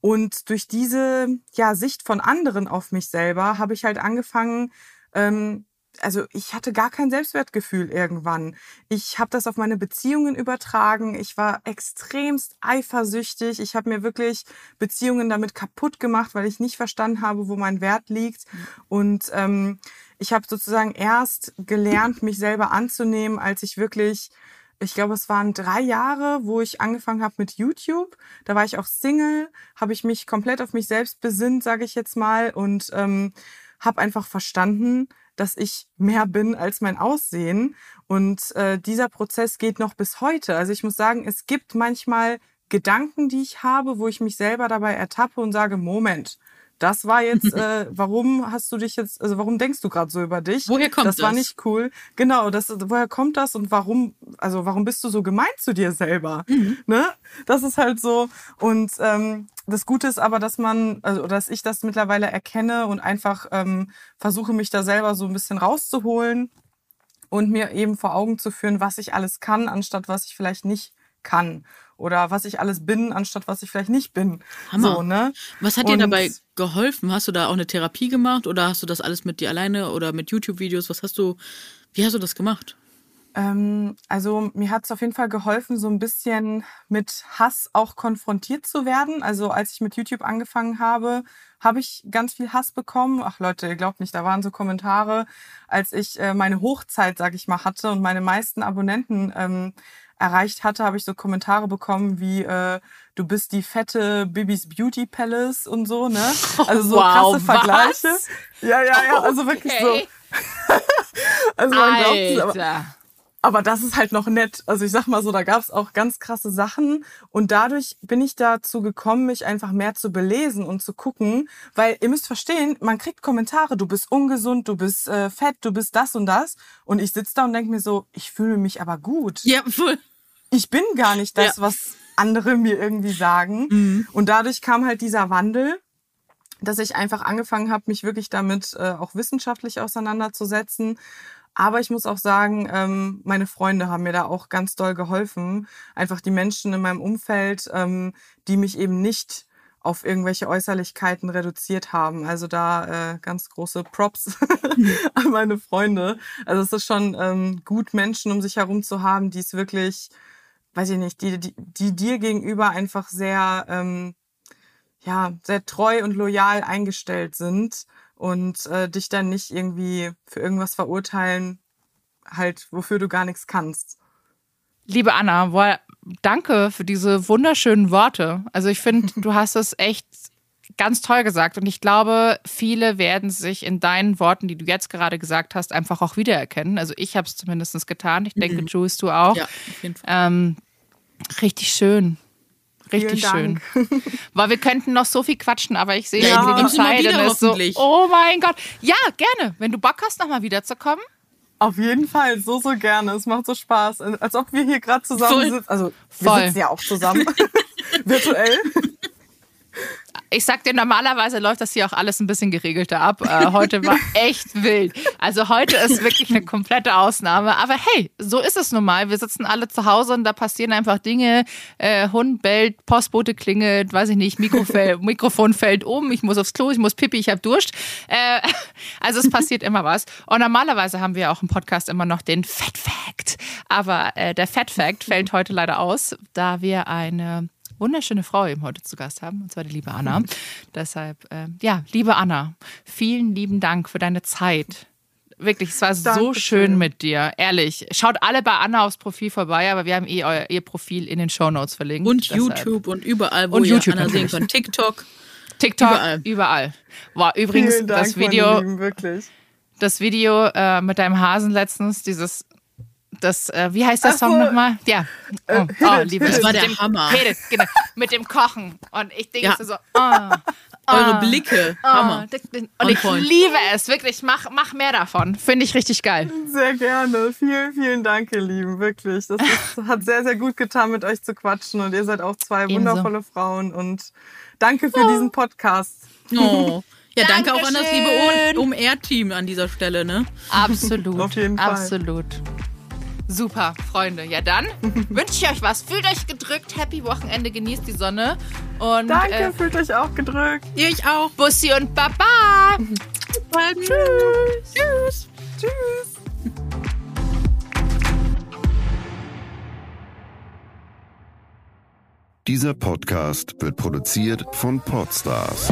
Und durch diese ja, Sicht von anderen auf mich selber habe ich halt angefangen, ähm, also ich hatte gar kein Selbstwertgefühl irgendwann. Ich habe das auf meine Beziehungen übertragen. Ich war extremst eifersüchtig. Ich habe mir wirklich Beziehungen damit kaputt gemacht, weil ich nicht verstanden habe, wo mein Wert liegt. Und ähm, ich habe sozusagen erst gelernt, mich selber anzunehmen, als ich wirklich ich glaube, es waren drei Jahre, wo ich angefangen habe mit YouTube. Da war ich auch Single, habe ich mich komplett auf mich selbst besinnt, sage ich jetzt mal, und ähm, habe einfach verstanden, dass ich mehr bin als mein Aussehen. Und äh, dieser Prozess geht noch bis heute. Also ich muss sagen, es gibt manchmal Gedanken, die ich habe, wo ich mich selber dabei ertappe und sage, Moment, das war jetzt, äh, warum hast du dich jetzt, also warum denkst du gerade so über dich? Woher kommt das? Das war nicht cool. Genau, das, woher kommt das und warum, also warum bist du so gemein zu dir selber? Mhm. Ne? Das ist halt so. Und ähm, das Gute ist aber, dass man, also dass ich das mittlerweile erkenne und einfach ähm, versuche, mich da selber so ein bisschen rauszuholen und mir eben vor Augen zu führen, was ich alles kann, anstatt was ich vielleicht nicht kann oder was ich alles bin, anstatt was ich vielleicht nicht bin. Hammer. So, ne? Was hat dir dabei geholfen? Hast du da auch eine Therapie gemacht oder hast du das alles mit dir alleine oder mit YouTube-Videos? Was hast du, wie hast du das gemacht? Ähm, also mir hat es auf jeden Fall geholfen, so ein bisschen mit Hass auch konfrontiert zu werden. Also als ich mit YouTube angefangen habe, habe ich ganz viel Hass bekommen. Ach Leute, ihr glaubt nicht, da waren so Kommentare, als ich äh, meine Hochzeit, sag ich mal, hatte und meine meisten Abonnenten ähm, erreicht hatte, habe ich so Kommentare bekommen wie äh, du bist die fette Bibis Beauty Palace und so, ne? Also so wow, krasse Vergleiche. Was? Ja, ja, ja, also wirklich okay. so. also man glaubt es, aber, aber das ist halt noch nett. Also ich sag mal so, da gab es auch ganz krasse Sachen und dadurch bin ich dazu gekommen, mich einfach mehr zu belesen und zu gucken, weil ihr müsst verstehen, man kriegt Kommentare, du bist ungesund, du bist äh, fett, du bist das und das und ich sitze da und denke mir so, ich fühle mich aber gut. Ja, voll ich bin gar nicht das, ja. was andere mir irgendwie sagen. Mhm. Und dadurch kam halt dieser Wandel, dass ich einfach angefangen habe, mich wirklich damit äh, auch wissenschaftlich auseinanderzusetzen. Aber ich muss auch sagen, ähm, meine Freunde haben mir da auch ganz doll geholfen. Einfach die Menschen in meinem Umfeld, ähm, die mich eben nicht auf irgendwelche Äußerlichkeiten reduziert haben. Also da äh, ganz große Props an meine Freunde. Also es ist schon ähm, gut, Menschen um sich herum zu haben, die es wirklich weiß ich nicht, die, die, die dir gegenüber einfach sehr, ähm, ja, sehr treu und loyal eingestellt sind und äh, dich dann nicht irgendwie für irgendwas verurteilen, halt, wofür du gar nichts kannst. Liebe Anna, boah, danke für diese wunderschönen Worte. Also ich finde, du hast es echt ganz toll gesagt und ich glaube, viele werden sich in deinen Worten, die du jetzt gerade gesagt hast, einfach auch wiedererkennen. Also ich habe es zumindest getan. Ich denke, mhm. Jules, du auch. Ja, auf jeden Fall. Ähm, Richtig schön. Richtig schön. Weil wir könnten noch so viel quatschen, aber ich sehe Ja, irgendwie die Zeit und ist so, oh mein Gott. Ja, gerne. Wenn du Bock hast, nochmal wiederzukommen. Auf jeden Fall, so, so gerne. Es macht so Spaß. Als ob wir hier gerade zusammen Voll. sitzen. Also, wir Voll. sitzen ja auch zusammen. Virtuell. Ich sag dir, normalerweise läuft das hier auch alles ein bisschen geregelter ab. Äh, heute war echt wild. Also heute ist wirklich eine komplette Ausnahme. Aber hey, so ist es nun mal. Wir sitzen alle zu Hause und da passieren einfach Dinge. Äh, Hund bellt, Postbote klingelt, weiß ich nicht, Mikrofell, Mikrofon fällt um, ich muss aufs Klo, ich muss pipi, ich hab Durst. Äh, also es passiert immer was. Und normalerweise haben wir auch im Podcast immer noch den Fat Fact. Aber äh, der Fat Fact fällt heute leider aus, da wir eine wunderschöne Frau eben heute zu Gast haben, und zwar die liebe Anna. Deshalb, äh, ja, liebe Anna, vielen lieben Dank für deine Zeit. Wirklich, es war so Dankeschön. schön mit dir. Ehrlich. Schaut alle bei Anna aufs Profil vorbei, aber wir haben eh euer, ihr Profil in den Shownotes verlinkt. Und Deshalb- YouTube und überall, wo Und ihr YouTube Anna sehen natürlich. könnt. TikTok. TikTok, überall. Überall. War übrigens Dank, das Video, Lieben, wirklich. das Video äh, mit deinem Hasen letztens, dieses, das, äh, wie heißt der Ach Song so. nochmal? Ja. Oh, Äh, oh, It, liebe Das war mit der dem, Hammer. Hit It, genau, mit dem Kochen. Und ich denke Ja. so, oh, Eure Blicke. Hammer. Oh, On und ich point. liebe es, wirklich. Mach, mach mehr davon. Finde ich richtig geil. Sehr gerne. Vielen, vielen Dank, ihr Lieben. Wirklich. Das ist, hat sehr, sehr gut getan, mit euch zu quatschen. Und ihr seid auch zwei Ebenso. wundervolle Frauen. Und danke für diesen Podcast. Oh. Ja, danke auch an das liebe Dankeschön. OMR-Team an dieser Stelle, ne? Absolut. Auf jeden Fall. Absolut. Super, Freunde. Ja, dann wünsche ich euch was. Fühlt euch gedrückt. Happy Wochenende. Genießt die Sonne. Und Danke, äh, fühlt euch auch gedrückt. Ihr ich auch. Bussi und Baba. Tschüss. Tschüss. Tschüss. Dieser Podcast wird produziert von Podstars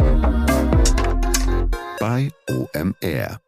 bei OMR.